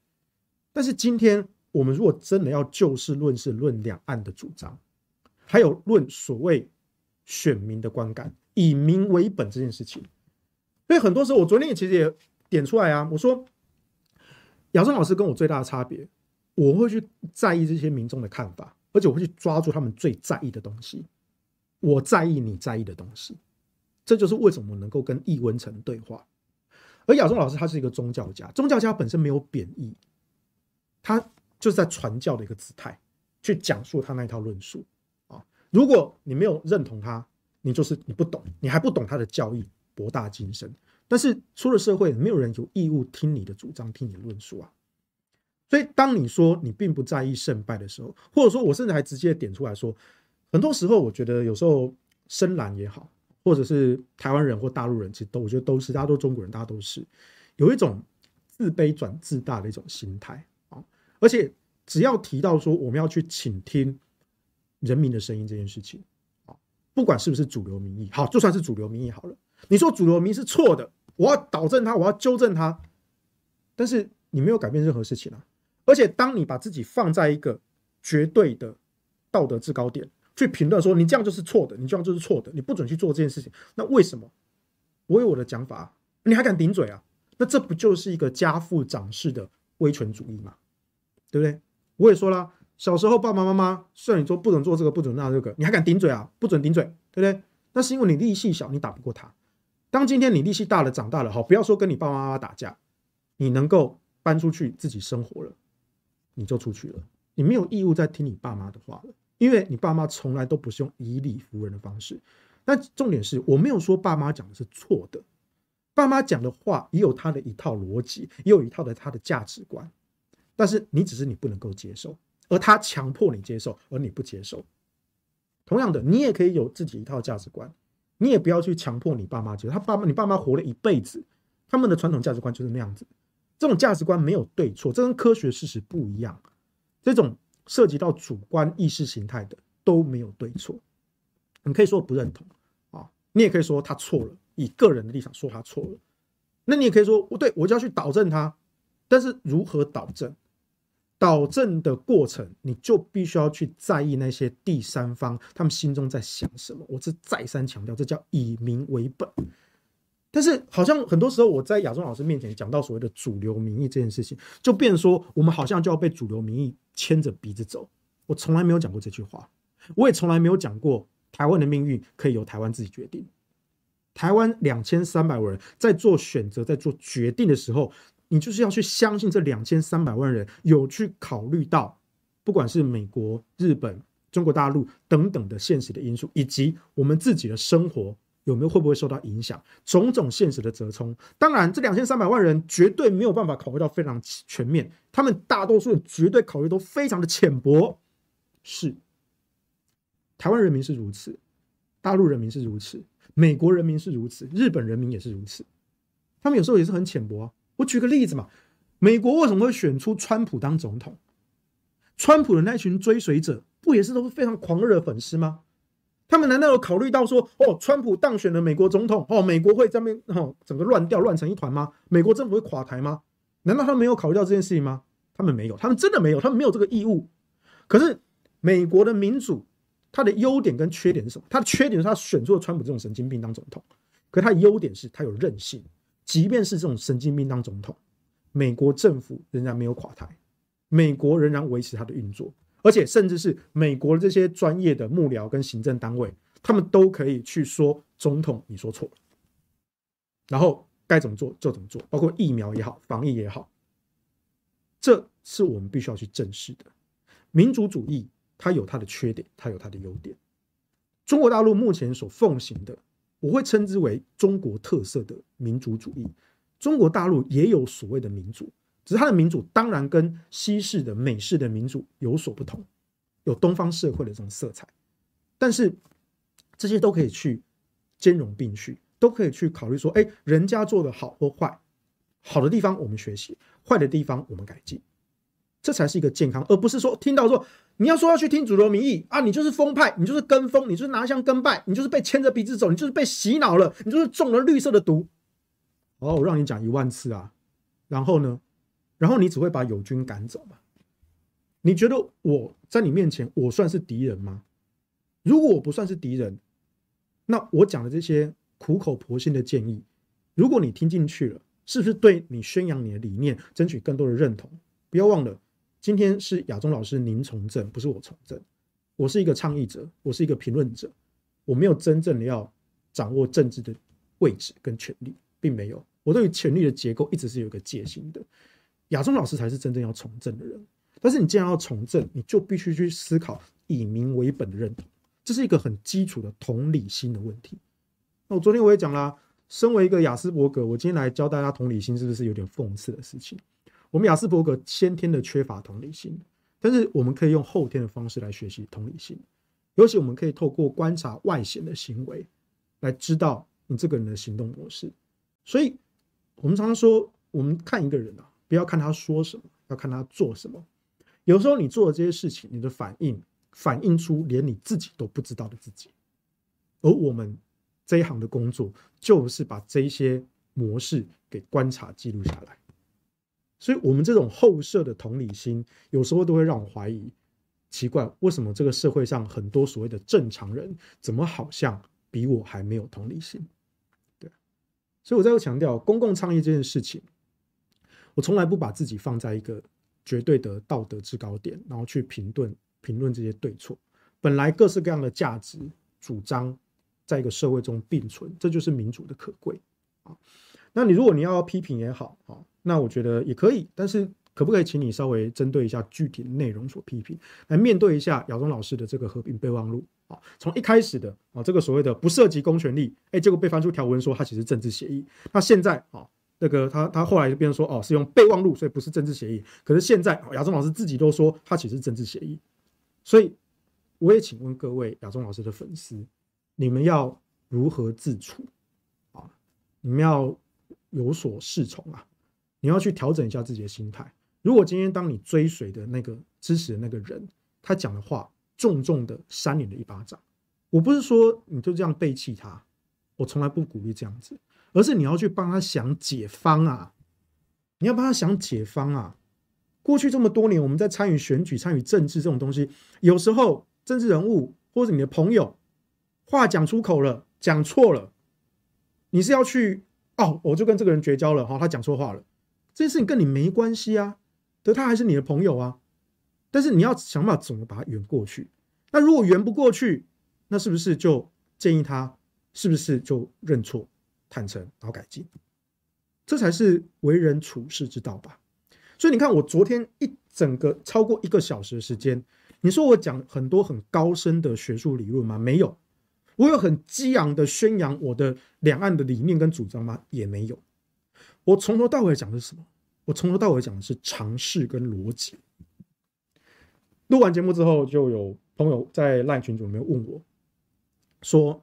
但是今天我们如果真的要就事论事，论两岸的主张，还有论所谓选民的观感，以民为本这件事情，所以很多时候我昨天也其实也点出来啊，我说亚中老师跟我最大的差别，我会去在意这些民众的看法，而且我会去抓住他们最在意的东西。我在意你在意的东西，这就是为什么能够跟易文成对话。而亚中老师他是一个宗教家，宗教家本身没有贬义，他就是在传教的一个姿态，去讲述他那一套论述啊。如果你没有认同他，你就是你不懂，你还不懂他的教义博大精深。但是出了社会，没有人有义务听你的主张，听你的论述啊。所以当你说你并不在意胜败的时候，或者说我甚至还直接点出来说，很多时候我觉得有时候深蓝也好。或者是台湾人或大陆人，其实都我觉得都是，大家都中国人，大家都是有一种自卑转自大的一种心态。而且只要提到说我们要去倾听人民的声音这件事情啊，不管是不是主流民意，好，就算是主流民意好了，你说主流民意是错的，我要导正它，我要纠正它，但是你没有改变任何事情啊！而且当你把自己放在一个绝对的道德制高点去评论说你这样就是错的，你这样就是错的，你不准去做这件事情，那为什么我有我的讲法，你还敢顶嘴啊？那这不就是一个家父长式的威权主义吗？对不对？我也说了，小时候爸爸妈妈虽然你说不准做这个，不准那这个，你还敢顶嘴啊？不准顶嘴，对不对？那是因为你力气小，你打不过他。当今天你力气大了，长大了，好，不要说跟你爸爸妈妈打架，你能够搬出去自己生活了，你就出去了。你没有义务再听你爸妈的话了，因为你爸妈从来都不是用以理服人的方式。但重点是我没有说爸妈讲的是错的。爸妈讲的话也有他的一套逻辑，也有一套的他的价值观，但是你只是你不能够接受，而他强迫你接受，而你不接受。同样的，你也可以有自己一套价值观，你也不要去强迫你爸妈接受。他爸妈，你爸妈活了一辈子，他们的传统价值观就是那样子。这种价值观没有对错，这跟科学事实不一样。这种涉及到主观意识形态的都没有对错。你可以说不认同啊，你也可以说他错了。以个人的立场说他错了，那你也可以说，我对我就要去导正他，但是如何导正？导正的过程，你就必须要去在意那些第三方他们心中在想什么。我是再三强调，这叫以民为本。但是好像很多时候我在亚中老师面前讲到所谓的主流民意这件事情，就变说我们好像就要被主流民意牵着鼻子走。我从来没有讲过这句话，我也从来没有讲过台湾的命运可以由台湾自己决定。台湾两千三百万人在做选择、在做决定的时候，你就是要去相信这两千三百万人有去考虑到，不管是美国、日本、中国大陆等等的现实的因素，以及我们自己的生活有没有会不会受到影响，种种现实的折冲。当然，这两千三百万人绝对没有办法考虑到非常全面，他们大多数绝对考虑都非常的浅薄。是，台湾人民是如此，大陆人民是如此。美国人民是如此，日本人民也是如此，他们有时候也是很浅薄啊。我举个例子嘛，美国为什么会选出川普当总统？川普的那群追随者不也是都是非常狂热的粉丝吗？他们难道有考虑到说，哦，川普当选了美国总统，哦，美国会这边哦整个乱掉乱成一团吗？美国政府会垮台吗？难道他们没有考虑到这件事情吗？他们没有，他们真的没有，他们没有这个义务。可是美国的民主。他的优点跟缺点是什么？他的缺点是他选出了川普这种神经病当总统，可他的优点是他有韧性。即便是这种神经病当总统，美国政府仍然没有垮台，美国仍然维持它的运作，而且甚至是美国的这些专业的幕僚跟行政单位，他们都可以去说总统你说错了，然后该怎么做就怎么做，包括疫苗也好，防疫也好，这是我们必须要去正视的民主主义。它有它的缺点，它有它的优点。中国大陆目前所奉行的，我会称之为中国特色的民主主义。中国大陆也有所谓的民主，只是它的民主当然跟西式的美式的民主有所不同，有东方社会的这种色彩。但是这些都可以去兼容并蓄，都可以去考虑说，哎，人家做的好或坏，好的地方我们学习，坏的地方我们改进。这才是一个健康，而不是说听到说你要说要去听主流民意啊，你就是疯派，你就是跟风，你就是拿香跟拜，你就是被牵着鼻子走，你就是被洗脑了，你就是中了绿色的毒。哦，我让你讲一万次啊，然后呢，然后你只会把友军赶走吗？你觉得我在你面前我算是敌人吗？如果我不算是敌人，那我讲的这些苦口婆心的建议，如果你听进去了，是不是对你宣扬你的理念，争取更多的认同？不要忘了。今天是亚中老师，您从政，不是我从政。我是一个倡议者，我是一个评论者，我没有真正的要掌握政治的位置跟权力，并没有。我对于权力的结构一直是有一个戒心的。亚中老师才是真正要从政的人。但是你既然要从政，你就必须去思考以民为本的认同，这是一个很基础的同理心的问题。那我昨天我也讲了，身为一个亚斯伯格，我今天来教大家同理心，是不是有点讽刺的事情？我们亚斯伯格先天的缺乏同理心，但是我们可以用后天的方式来学习同理心。尤其我们可以透过观察外显的行为，来知道你这个人的行动模式。所以，我们常常说，我们看一个人啊，不要看他说什么，要看他做什么。有时候你做的这些事情，你的反应反映出连你自己都不知道的自己。而我们这一行的工作，就是把这些模式给观察记录下来。所以，我们这种后设的同理心，有时候都会让我怀疑，奇怪，为什么这个社会上很多所谓的正常人，怎么好像比我还没有同理心？对，所以我再强调，公共倡议这件事情，我从来不把自己放在一个绝对的道德制高点，然后去评论评论这些对错。本来各式各样的价值主张，在一个社会中并存，这就是民主的可贵啊。那你如果你要批评也好啊。那我觉得也可以，但是可不可以请你稍微针对一下具体的内容所批评，来面对一下亚中老师的这个和平备忘录啊？从一开始的啊，这个所谓的不涉及公权力，哎，结果被翻出条文说它其实政治协议。那现在啊，那个他他后来就变成说哦，是用备忘录，所以不是政治协议。可是现在亚中老师自己都说他其实是政治协议，所以我也请问各位亚中老师的粉丝，你们要如何自处啊？你们要有所适从啊？你要去调整一下自己的心态。如果今天当你追随的那个支持的那个人，他讲的话重重的扇你的一巴掌，我不是说你就这样背弃他，我从来不鼓励这样子，而是你要去帮他想解方啊！你要帮他想解方啊！过去这么多年，我们在参与选举、参与政治这种东西，有时候政治人物或者你的朋友话讲出口了，讲错了，你是要去哦，我就跟这个人绝交了哈，他讲错话了。这件事情跟你没关系啊，对，他还是你的朋友啊。但是你要想办法怎么把它圆过去。那如果圆不过去，那是不是就建议他，是不是就认错、坦诚，然后改进？这才是为人处世之道吧。所以你看，我昨天一整个超过一个小时的时间，你说我讲很多很高深的学术理论吗？没有。我有很激昂的宣扬我的两岸的理念跟主张吗？也没有。我从头到尾讲的是什么？我从头到尾讲的是常识跟逻辑。录完节目之后，就有朋友在 LINE 群组里面问我，说：“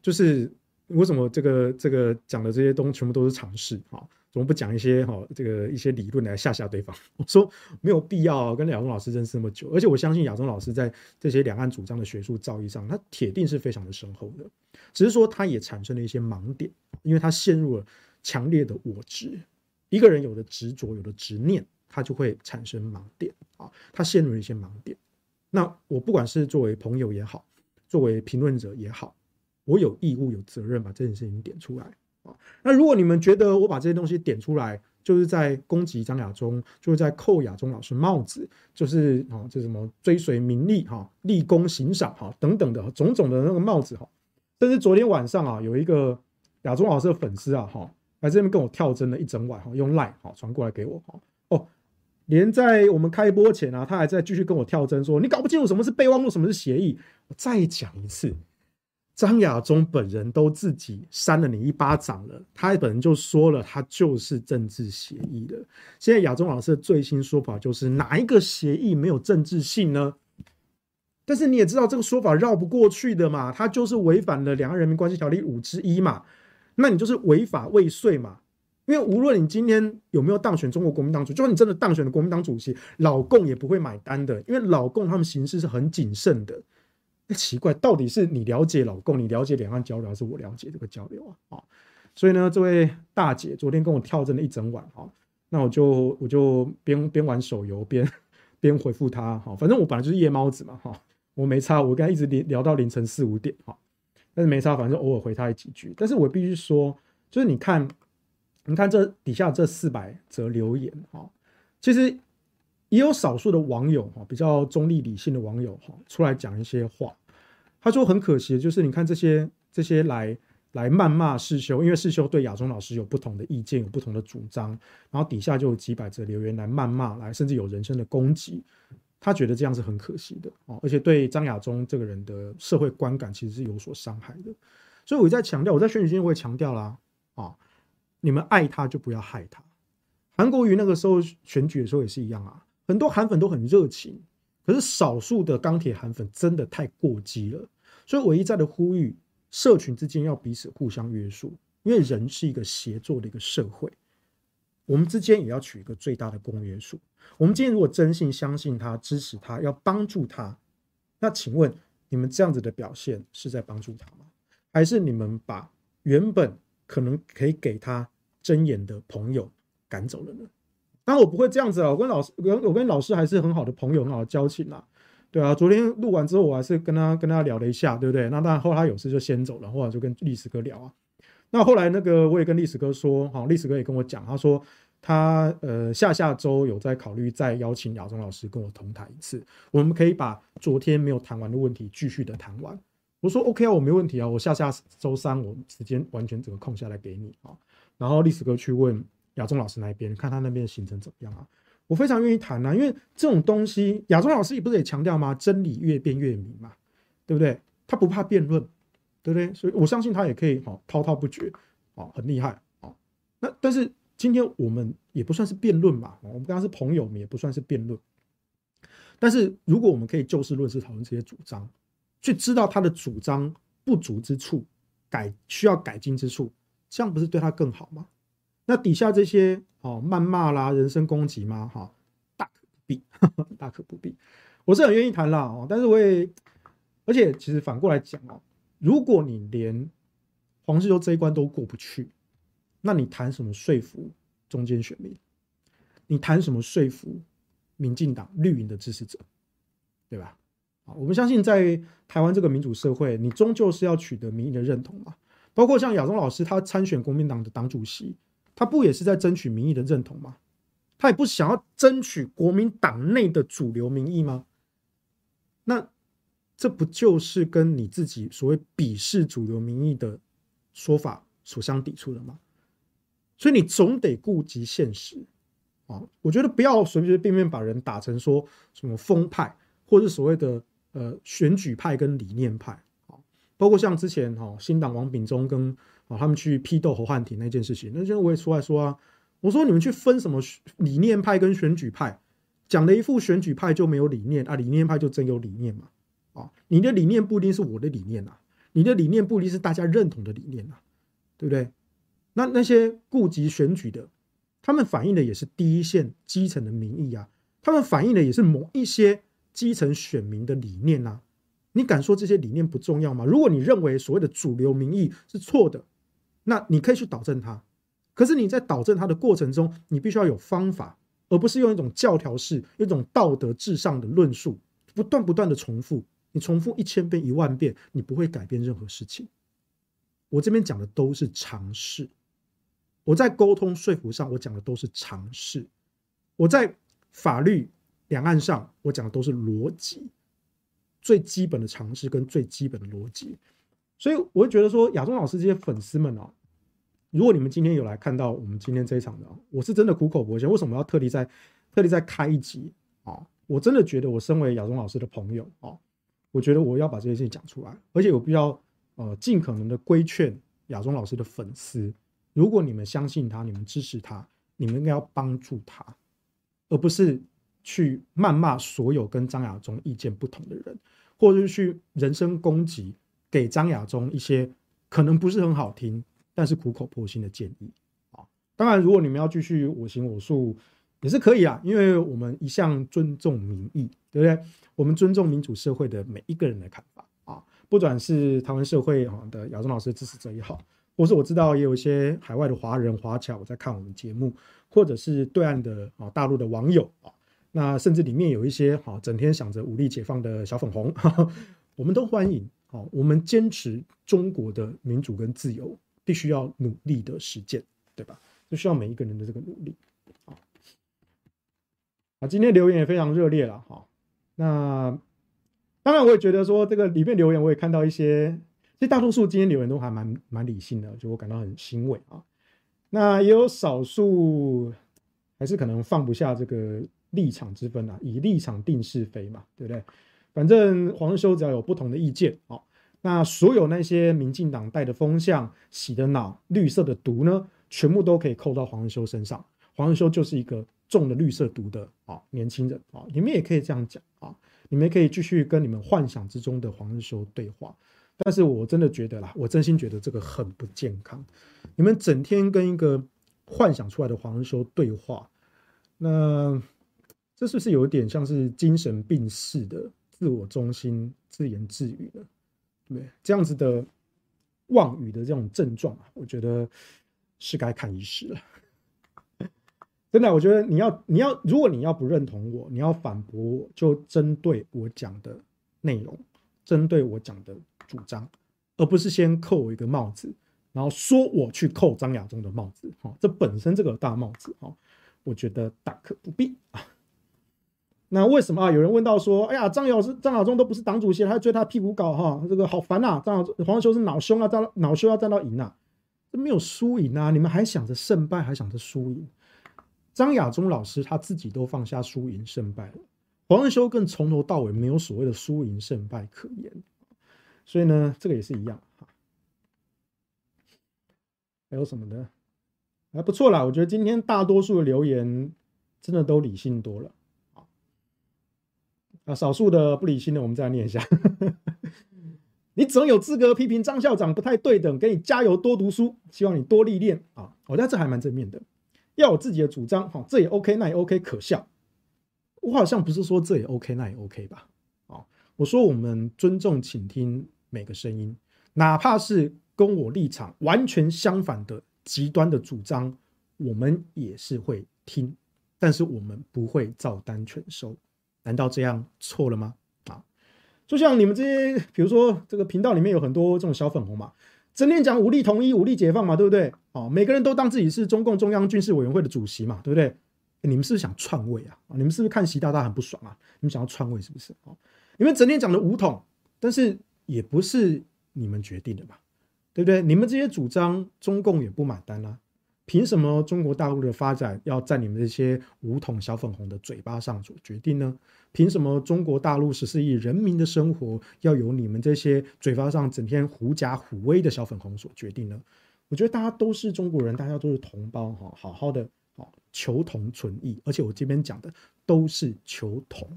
就是为什么这个这个讲的这些东西全部都是常识啊？怎么不讲一些哈这个一些理论来吓吓对方？” (laughs) 我说：“没有必要，跟亚中老师认识那么久，而且我相信亚中老师在这些两岸主张的学术造诣上，他铁定是非常的深厚的。只是说他也产生了一些盲点，因为他陷入了。”强烈的我执，一个人有的执着，有的执念，他就会产生盲点啊，他陷入一些盲点。那我不管是作为朋友也好，作为评论者也好，我有义务、有责任把这件事情点出来啊。那如果你们觉得我把这些东西点出来，就是在攻击张亚中，就是在扣亚中老师帽子，就是啊，这什么追随名利哈、立功行赏哈等等的种种的那个帽子哈。但是昨天晚上啊，有一个亚中老师的粉丝啊哈。来这边跟我跳针了一整晚哈，用 Line 哈传过来给我哈哦，连在我们开播前啊，他还在继续跟我跳针说，你搞不清楚什么是备忘录，什么是协议。我再讲一次，张亚中本人都自己扇了你一巴掌了，他本人就说了，他就是政治协议的。现在亚中老师的最新说法就是哪一个协议没有政治性呢？但是你也知道这个说法绕不过去的嘛，他就是违反了《两岸人民关系条例》五之一嘛。那你就是违法未遂嘛？因为无论你今天有没有当选中国国民党主席，就算你真的当选了国民党主席，老共也不会买单的，因为老共他们行事是很谨慎的。那奇怪，到底是你了解老共，你了解两岸交流，还是我了解这个交流啊？啊，所以呢，这位大姐昨天跟我跳针了一整晚哈，那我就我就边边玩手游边边回复她哈，反正我本来就是夜猫子嘛哈，我没差，我跟她一直聊到凌晨四五点哈。但是没差，反正偶尔回他几句。但是我必须说，就是你看，你看这底下这四百则留言哈，其实也有少数的网友哈，比较中立理性的网友哈，出来讲一些话。他说很可惜，就是你看这些这些来来谩骂世修，因为世修对亚中老师有不同的意见，有不同的主张，然后底下就有几百则留言来谩骂，来甚至有人身的攻击。他觉得这样是很可惜的哦，而且对张亚中这个人的社会观感其实是有所伤害的，所以我在强调，我在选举期间我也强调啦啊，你们爱他就不要害他。韩国瑜那个时候选举的时候也是一样啊，很多韩粉都很热情，可是少数的钢铁韩粉真的太过激了，所以我一再的呼吁，社群之间要彼此互相约束，因为人是一个协作的一个社会。我们之间也要取一个最大的公约数。我们今天如果真心相信他、支持他、要帮助他，那请问你们这样子的表现是在帮助他吗？还是你们把原本可能可以给他睁眼的朋友赶走了呢？当然我不会这样子啊，我跟老师，我跟老师还是很好的朋友，很好的交情啦。对啊，昨天录完之后，我还是跟他跟他聊了一下，对不对？那当然后来他有事就先走了，后来就跟历史哥聊啊。那后来那个我也跟历史哥说，哈，历史哥也跟我讲，他说他呃下下周有在考虑再邀请亚中老师跟我同台一次，我们可以把昨天没有谈完的问题继续的谈完。我说 OK 啊，我没问题啊，我下下周三我时间完全整个空下来给你啊。然后历史哥去问亚中老师那边，看他那边的行程怎么样啊？我非常愿意谈啊，因为这种东西，亚中老师也不是也强调吗？真理越辩越明嘛，对不对？他不怕辩论。对不对？所以我相信他也可以哈滔滔不绝啊，很厉害啊。那但是今天我们也不算是辩论嘛，我们刚刚是朋友，我们也不算是辩论。但是如果我们可以就事论事讨论这些主张，去知道他的主张不足之处，改需要改进之处，这样不是对他更好吗？那底下这些哦谩骂啦、人身攻击吗？哈，大可不必，(laughs) 大可不必。我是很愿意谈啦哦，但是我也，而且其实反过来讲哦。如果你连黄世修这一关都过不去，那你谈什么说服中间选民？你谈什么说服民进党绿营的支持者？对吧？啊，我们相信在台湾这个民主社会，你终究是要取得民意的认同嘛。包括像亚中老师，他参选国民党的党主席，他不也是在争取民意的认同吗？他也不想要争取国民党内的主流民意吗？那？这不就是跟你自己所谓鄙视主流民意的说法所相抵触的吗？所以你总得顾及现实啊！我觉得不要随随便便把人打成说什么风派，或者是所谓的呃选举派跟理念派啊。包括像之前哈新党王炳忠跟啊他们去批斗侯汉廷那件事情，那件我也出来说啊，我说你们去分什么理念派跟选举派，讲了一副选举派就没有理念啊，理念派就真有理念嘛。啊，你的理念不一定是我的理念呐，你的理念不一定是大家认同的理念呐，对不对？那那些顾及选举的，他们反映的也是第一线基层的民意啊，他们反映的也是某一些基层选民的理念呐。你敢说这些理念不重要吗？如果你认为所谓的主流民意是错的，那你可以去导正它。可是你在导正它的过程中，你必须要有方法，而不是用一种教条式、一种道德至上的论述，不断不断的重复。你重复一千遍、一万遍，你不会改变任何事情。我这边讲的都是常识，我在沟通说服上，我讲的都是常识。我在法律两岸上，我讲的都是逻辑，最基本的常识跟最基本的逻辑。所以，我会觉得说，亚中老师这些粉丝们哦，如果你们今天有来看到我们今天这一场的，我是真的苦口婆心。为什么要特地在特地再开一集啊？我真的觉得，我身为亚中老师的朋友啊。我觉得我要把这些事情讲出来，而且我必须呃尽可能的规劝亚中老师的粉丝，如果你们相信他，你们支持他，你们应该要帮助他，而不是去谩骂所有跟张亚中意见不同的人，或者是去人身攻击，给张亚中一些可能不是很好听，但是苦口婆心的建议啊。当然，如果你们要继续我行我素。也是可以啊，因为我们一向尊重民意，对不对？我们尊重民主社会的每一个人的看法啊，不管是台湾社会啊的亚中老师支持者也好，或是我知道也有一些海外的华人华侨在看我们节目，或者是对岸的啊大陆的网友啊，那甚至里面有一些哈整天想着武力解放的小粉红，(laughs) 我们都欢迎。好，我们坚持中国的民主跟自由，必须要努力的实践，对吧？就需要每一个人的这个努力。啊，今天留言也非常热烈了哈。那当然，我也觉得说这个里面留言，我也看到一些，其实大多数今天留言都还蛮蛮理性的，就我感到很欣慰啊。那也有少数还是可能放不下这个立场之分啊，以立场定是非嘛，对不对？反正黄日修只要有不同的意见，好，那所有那些民进党带的风向、洗的脑、绿色的毒呢，全部都可以扣到黄日修身上。黄日修就是一个。中了绿色毒的啊，年轻人啊，你们也可以这样讲啊，你们可以继续跟你们幻想之中的黄日修对话，但是我真的觉得啦，我真心觉得这个很不健康。你们整天跟一个幻想出来的黄日修对话，那这是不是有点像是精神病似的自我中心、自言自语呢？对，这样子的妄语的这种症状啊，我觉得是该看医师了。真的，我觉得你要你要，如果你要不认同我，你要反驳我，就针对我讲的内容，针对我讲的主张，而不是先扣我一个帽子，然后说我去扣张亚中的帽子。哈，这本身这个大帽子，哈，我觉得大可不必啊。(laughs) 那为什么啊？有人问到说，哎呀，张老师张亚中都不是党主席，还追他屁股搞哈，这个好烦呐！张亚黄修是恼羞啊，站恼羞要站到赢啊，这没有输赢啊，你们还想着胜败，还想着输赢。张亚中老师他自己都放下输赢胜败了，黄仁修更从头到尾没有所谓的输赢胜败可言，所以呢，这个也是一样。还有什么呢？还不错啦，我觉得今天大多数的留言真的都理性多了啊，少数的不理性的我们再来念一下。(laughs) 你总有资格批评张校长不太对等，给你加油，多读书，希望你多历练啊！我觉得这还蛮正面的。要有自己的主张，哈，这也 OK，那也 OK，可笑。我好像不是说这也 OK，那也 OK 吧？啊，我说我们尊重、倾听每个声音，哪怕是跟我立场完全相反的极端的主张，我们也是会听，但是我们不会照单全收。难道这样错了吗？啊，就像你们这些，比如说这个频道里面有很多这种小粉红嘛。整天讲武力统一、武力解放嘛，对不对？哦，每个人都当自己是中共中央军事委员会的主席嘛，对不对？你们是不是想篡位啊？你们是不是看习大大很不爽啊？你们想要篡位是不是？哦，你们整天讲的武统，但是也不是你们决定的嘛，对不对？你们这些主张，中共也不买单啊。凭什么中国大陆的发展要在你们这些武统小粉红的嘴巴上做决定呢？凭什么中国大陆十四亿人民的生活要由你们这些嘴巴上整天狐假虎威的小粉红所决定呢？我觉得大家都是中国人，大家都是同胞哈，好好的求同存异，而且我这边讲的都是求同，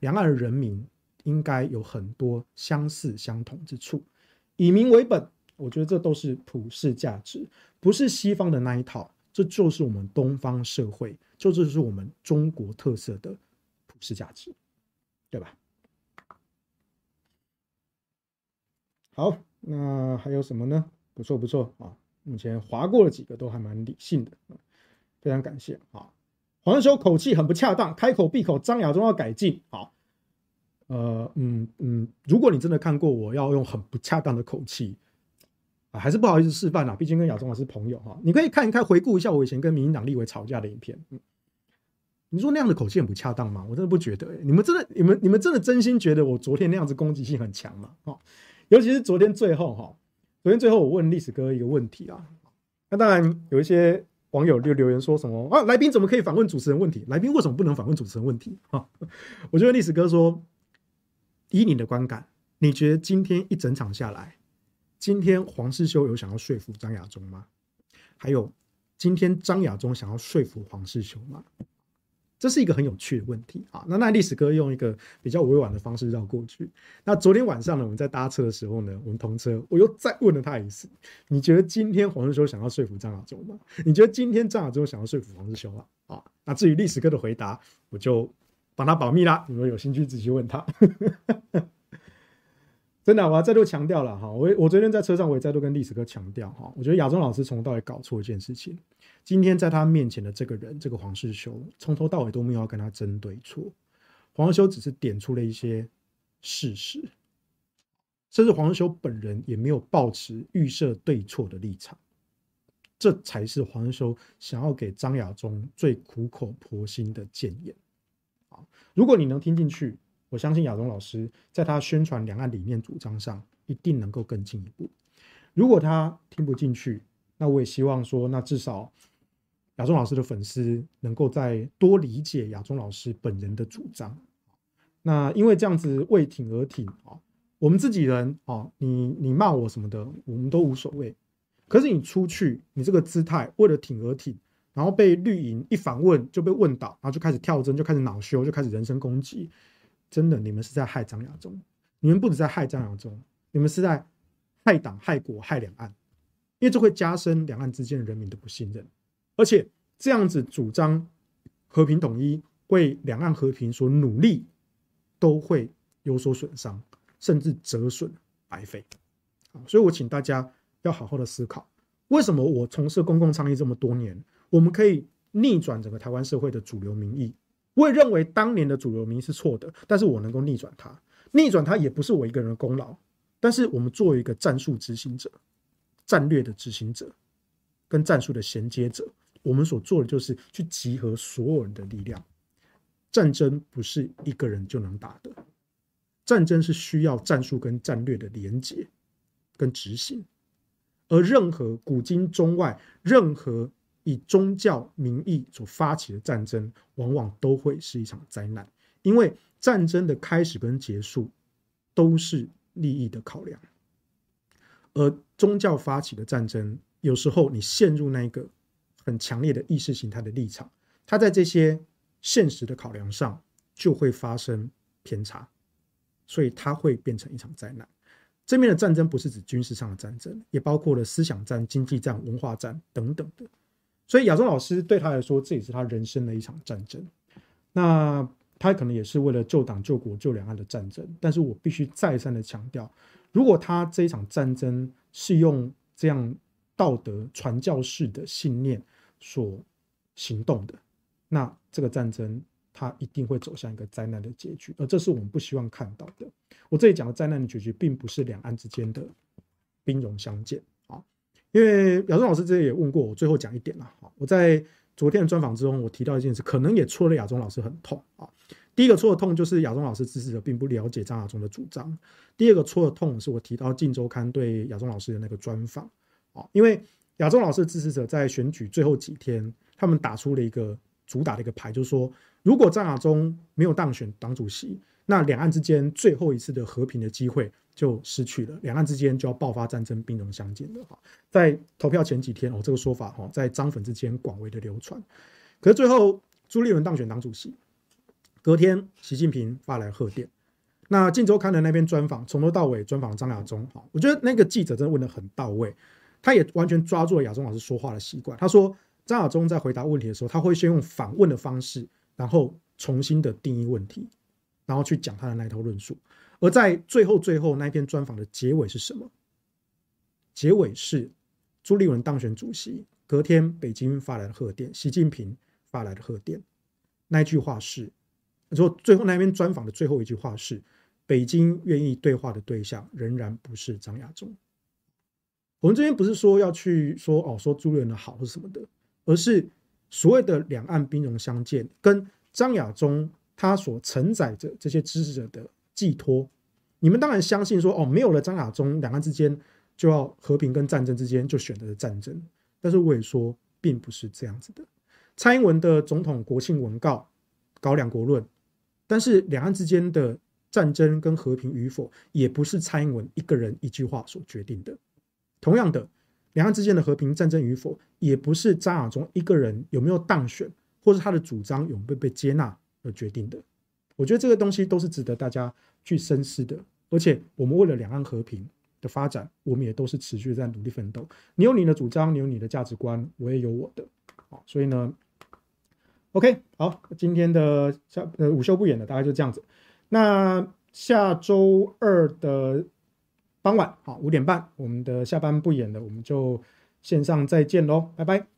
两岸人民应该有很多相似相同之处，以民为本。我觉得这都是普世价值，不是西方的那一套，这就是我们东方社会，就这是我们中国特色的普世价值，对吧？好，那还有什么呢？不错不错啊，目前划过了几个都还蛮理性的，非常感谢啊。黄修口气很不恰当，开口闭口张亚中要改进啊。呃嗯嗯，如果你真的看过我要用很不恰当的口气。啊，还是不好意思示范啦，毕竟跟亚中老师朋友哈，你可以看一看，回顾一下我以前跟民进党立委吵架的影片。嗯，你说那样的口气很不恰当吗？我真的不觉得、欸。你们真的，你们你们真的真心觉得我昨天那样子攻击性很强吗？哈，尤其是昨天最后哈，昨天最后我问历史哥一个问题啊，那当然有一些网友就留言说什么啊，来宾怎么可以反问主持人问题？来宾为什么不能反问主持人问题？哈，我觉得历史哥说，以你的观感，你觉得今天一整场下来？今天黄世修有想要说服张亚中吗？还有，今天张亚中想要说服黄世修吗？这是一个很有趣的问题啊。那那历史哥用一个比较委婉的方式绕过去。那昨天晚上呢，我们在搭车的时候呢，我们同车，我又再问了他一次：你觉得今天黄世修想要说服张亚中吗？你觉得今天张亚中想要说服黄世修吗？啊，那至于历史哥的回答，我就帮他保密啦。你们有兴趣自己问他。真的，我要再度强调了哈，我我昨天在车上我也再度跟历史哥强调哈，我觉得亚中老师从头到尾搞错一件事情。今天在他面前的这个人，这个黄世修，从头到尾都没有要跟他争对错，黄世修只是点出了一些事实，甚至黄世修本人也没有抱持预设对错的立场，这才是黄世修想要给张亚中最苦口婆心的谏言。如果你能听进去。我相信亚中老师在他宣传两岸理念主张上一定能够更进一步。如果他听不进去，那我也希望说，那至少亚中老师的粉丝能够再多理解亚中老师本人的主张。那因为这样子为挺而挺啊，我们自己人啊，你你骂我什么的，我们都无所谓。可是你出去，你这个姿态为了挺而挺，然后被绿营一反问就被问倒，然后就开始跳针，就开始恼羞，就开始人身攻击。真的，你们是在害张亚中，你们不止在害张亚中，你们是在害党、害国、害两岸，因为这会加深两岸之间的人民的不信任，而且这样子主张和平统一、为两岸和平所努力，都会有所损伤，甚至折损白费。所以我请大家要好好的思考，为什么我从事公共倡议这么多年，我们可以逆转整个台湾社会的主流民意？我也认为当年的主流民是错的，但是我能够逆转它，逆转它也不是我一个人的功劳。但是我们作为一个战术执行者、战略的执行者跟战术的衔接者，我们所做的就是去集合所有人的力量。战争不是一个人就能打的，战争是需要战术跟战略的连接跟执行。而任何古今中外，任何以宗教名义所发起的战争，往往都会是一场灾难，因为战争的开始跟结束都是利益的考量。而宗教发起的战争，有时候你陷入那个很强烈的意识形态的立场，它在这些。现实的考量上就会发生偏差，所以它会变成一场灾难。这面的战争不是指军事上的战争，也包括了思想战、经济战、文化战等等的。所以亚中老师对他来说，这也是他人生的一场战争。那他可能也是为了救党、救国、救两岸的战争。但是我必须再三的强调，如果他这一场战争是用这样道德传教式的信念所行动的，那这个战争，他一定会走向一个灾难的结局，而这是我们不希望看到的。我这里讲的灾难的结局，并不是两岸之间的兵戎相见。因为亚中老师之前也问过我，最后讲一点了。我在昨天的专访之中，我提到一件事，可能也戳了亚中老师很痛啊。第一个戳的痛就是亚中老师支持者并不了解张亚中的主张；第二个戳的痛是我提到《镜周刊》对亚中老师的那个专访啊，因为亚中老师的支持者在选举最后几天，他们打出了一个。主打的一个牌就是说，如果张亚中没有当选党主席，那两岸之间最后一次的和平的机会就失去了，两岸之间就要爆发战争，兵戎相见了哈。在投票前几天哦，这个说法哈，在张粉之间广为的流传。可是最后朱立伦当选党主席，隔天习近平发来贺电。那《镜周刊》的那篇专访从头到尾专访张亚中哈，我觉得那个记者真的问得很到位，他也完全抓住了亚中老师说话的习惯。他说。张亚中在回答问题的时候，他会先用反问的方式，然后重新的定义问题，然后去讲他的那套论述。而在最后最后那篇专访的结尾是什么？结尾是朱立伦当选主席，隔天北京发来的贺电，习近平发来的贺电。那句话是，说最后那篇专访的最后一句话是：北京愿意对话的对象仍然不是张亚中。我们这边不是说要去说哦，说朱立伦的好或什么的。而是所谓的两岸兵戎相见，跟张亚中他所承载着这些支持者的寄托，你们当然相信说，哦，没有了张亚中，两岸之间就要和平跟战争之间就选择了战争。但是我也说，并不是这样子的。蔡英文的总统国庆文告搞两国论，但是两岸之间的战争跟和平与否，也不是蔡英文一个人一句话所决定的。同样的。两岸之间的和平战争与否，也不是张亚中一个人有没有当选，或是他的主张有没有被接纳而决定的。我觉得这个东西都是值得大家去深思的。而且，我们为了两岸和平的发展，我们也都是持续在努力奋斗。你有你的主张，你有你的价值观，我也有我的。好，所以呢，OK，好，今天的下呃午休不演的大概就这样子。那下周二的。傍晚好，五点半，我们的下班不演了，我们就线上再见喽，拜拜。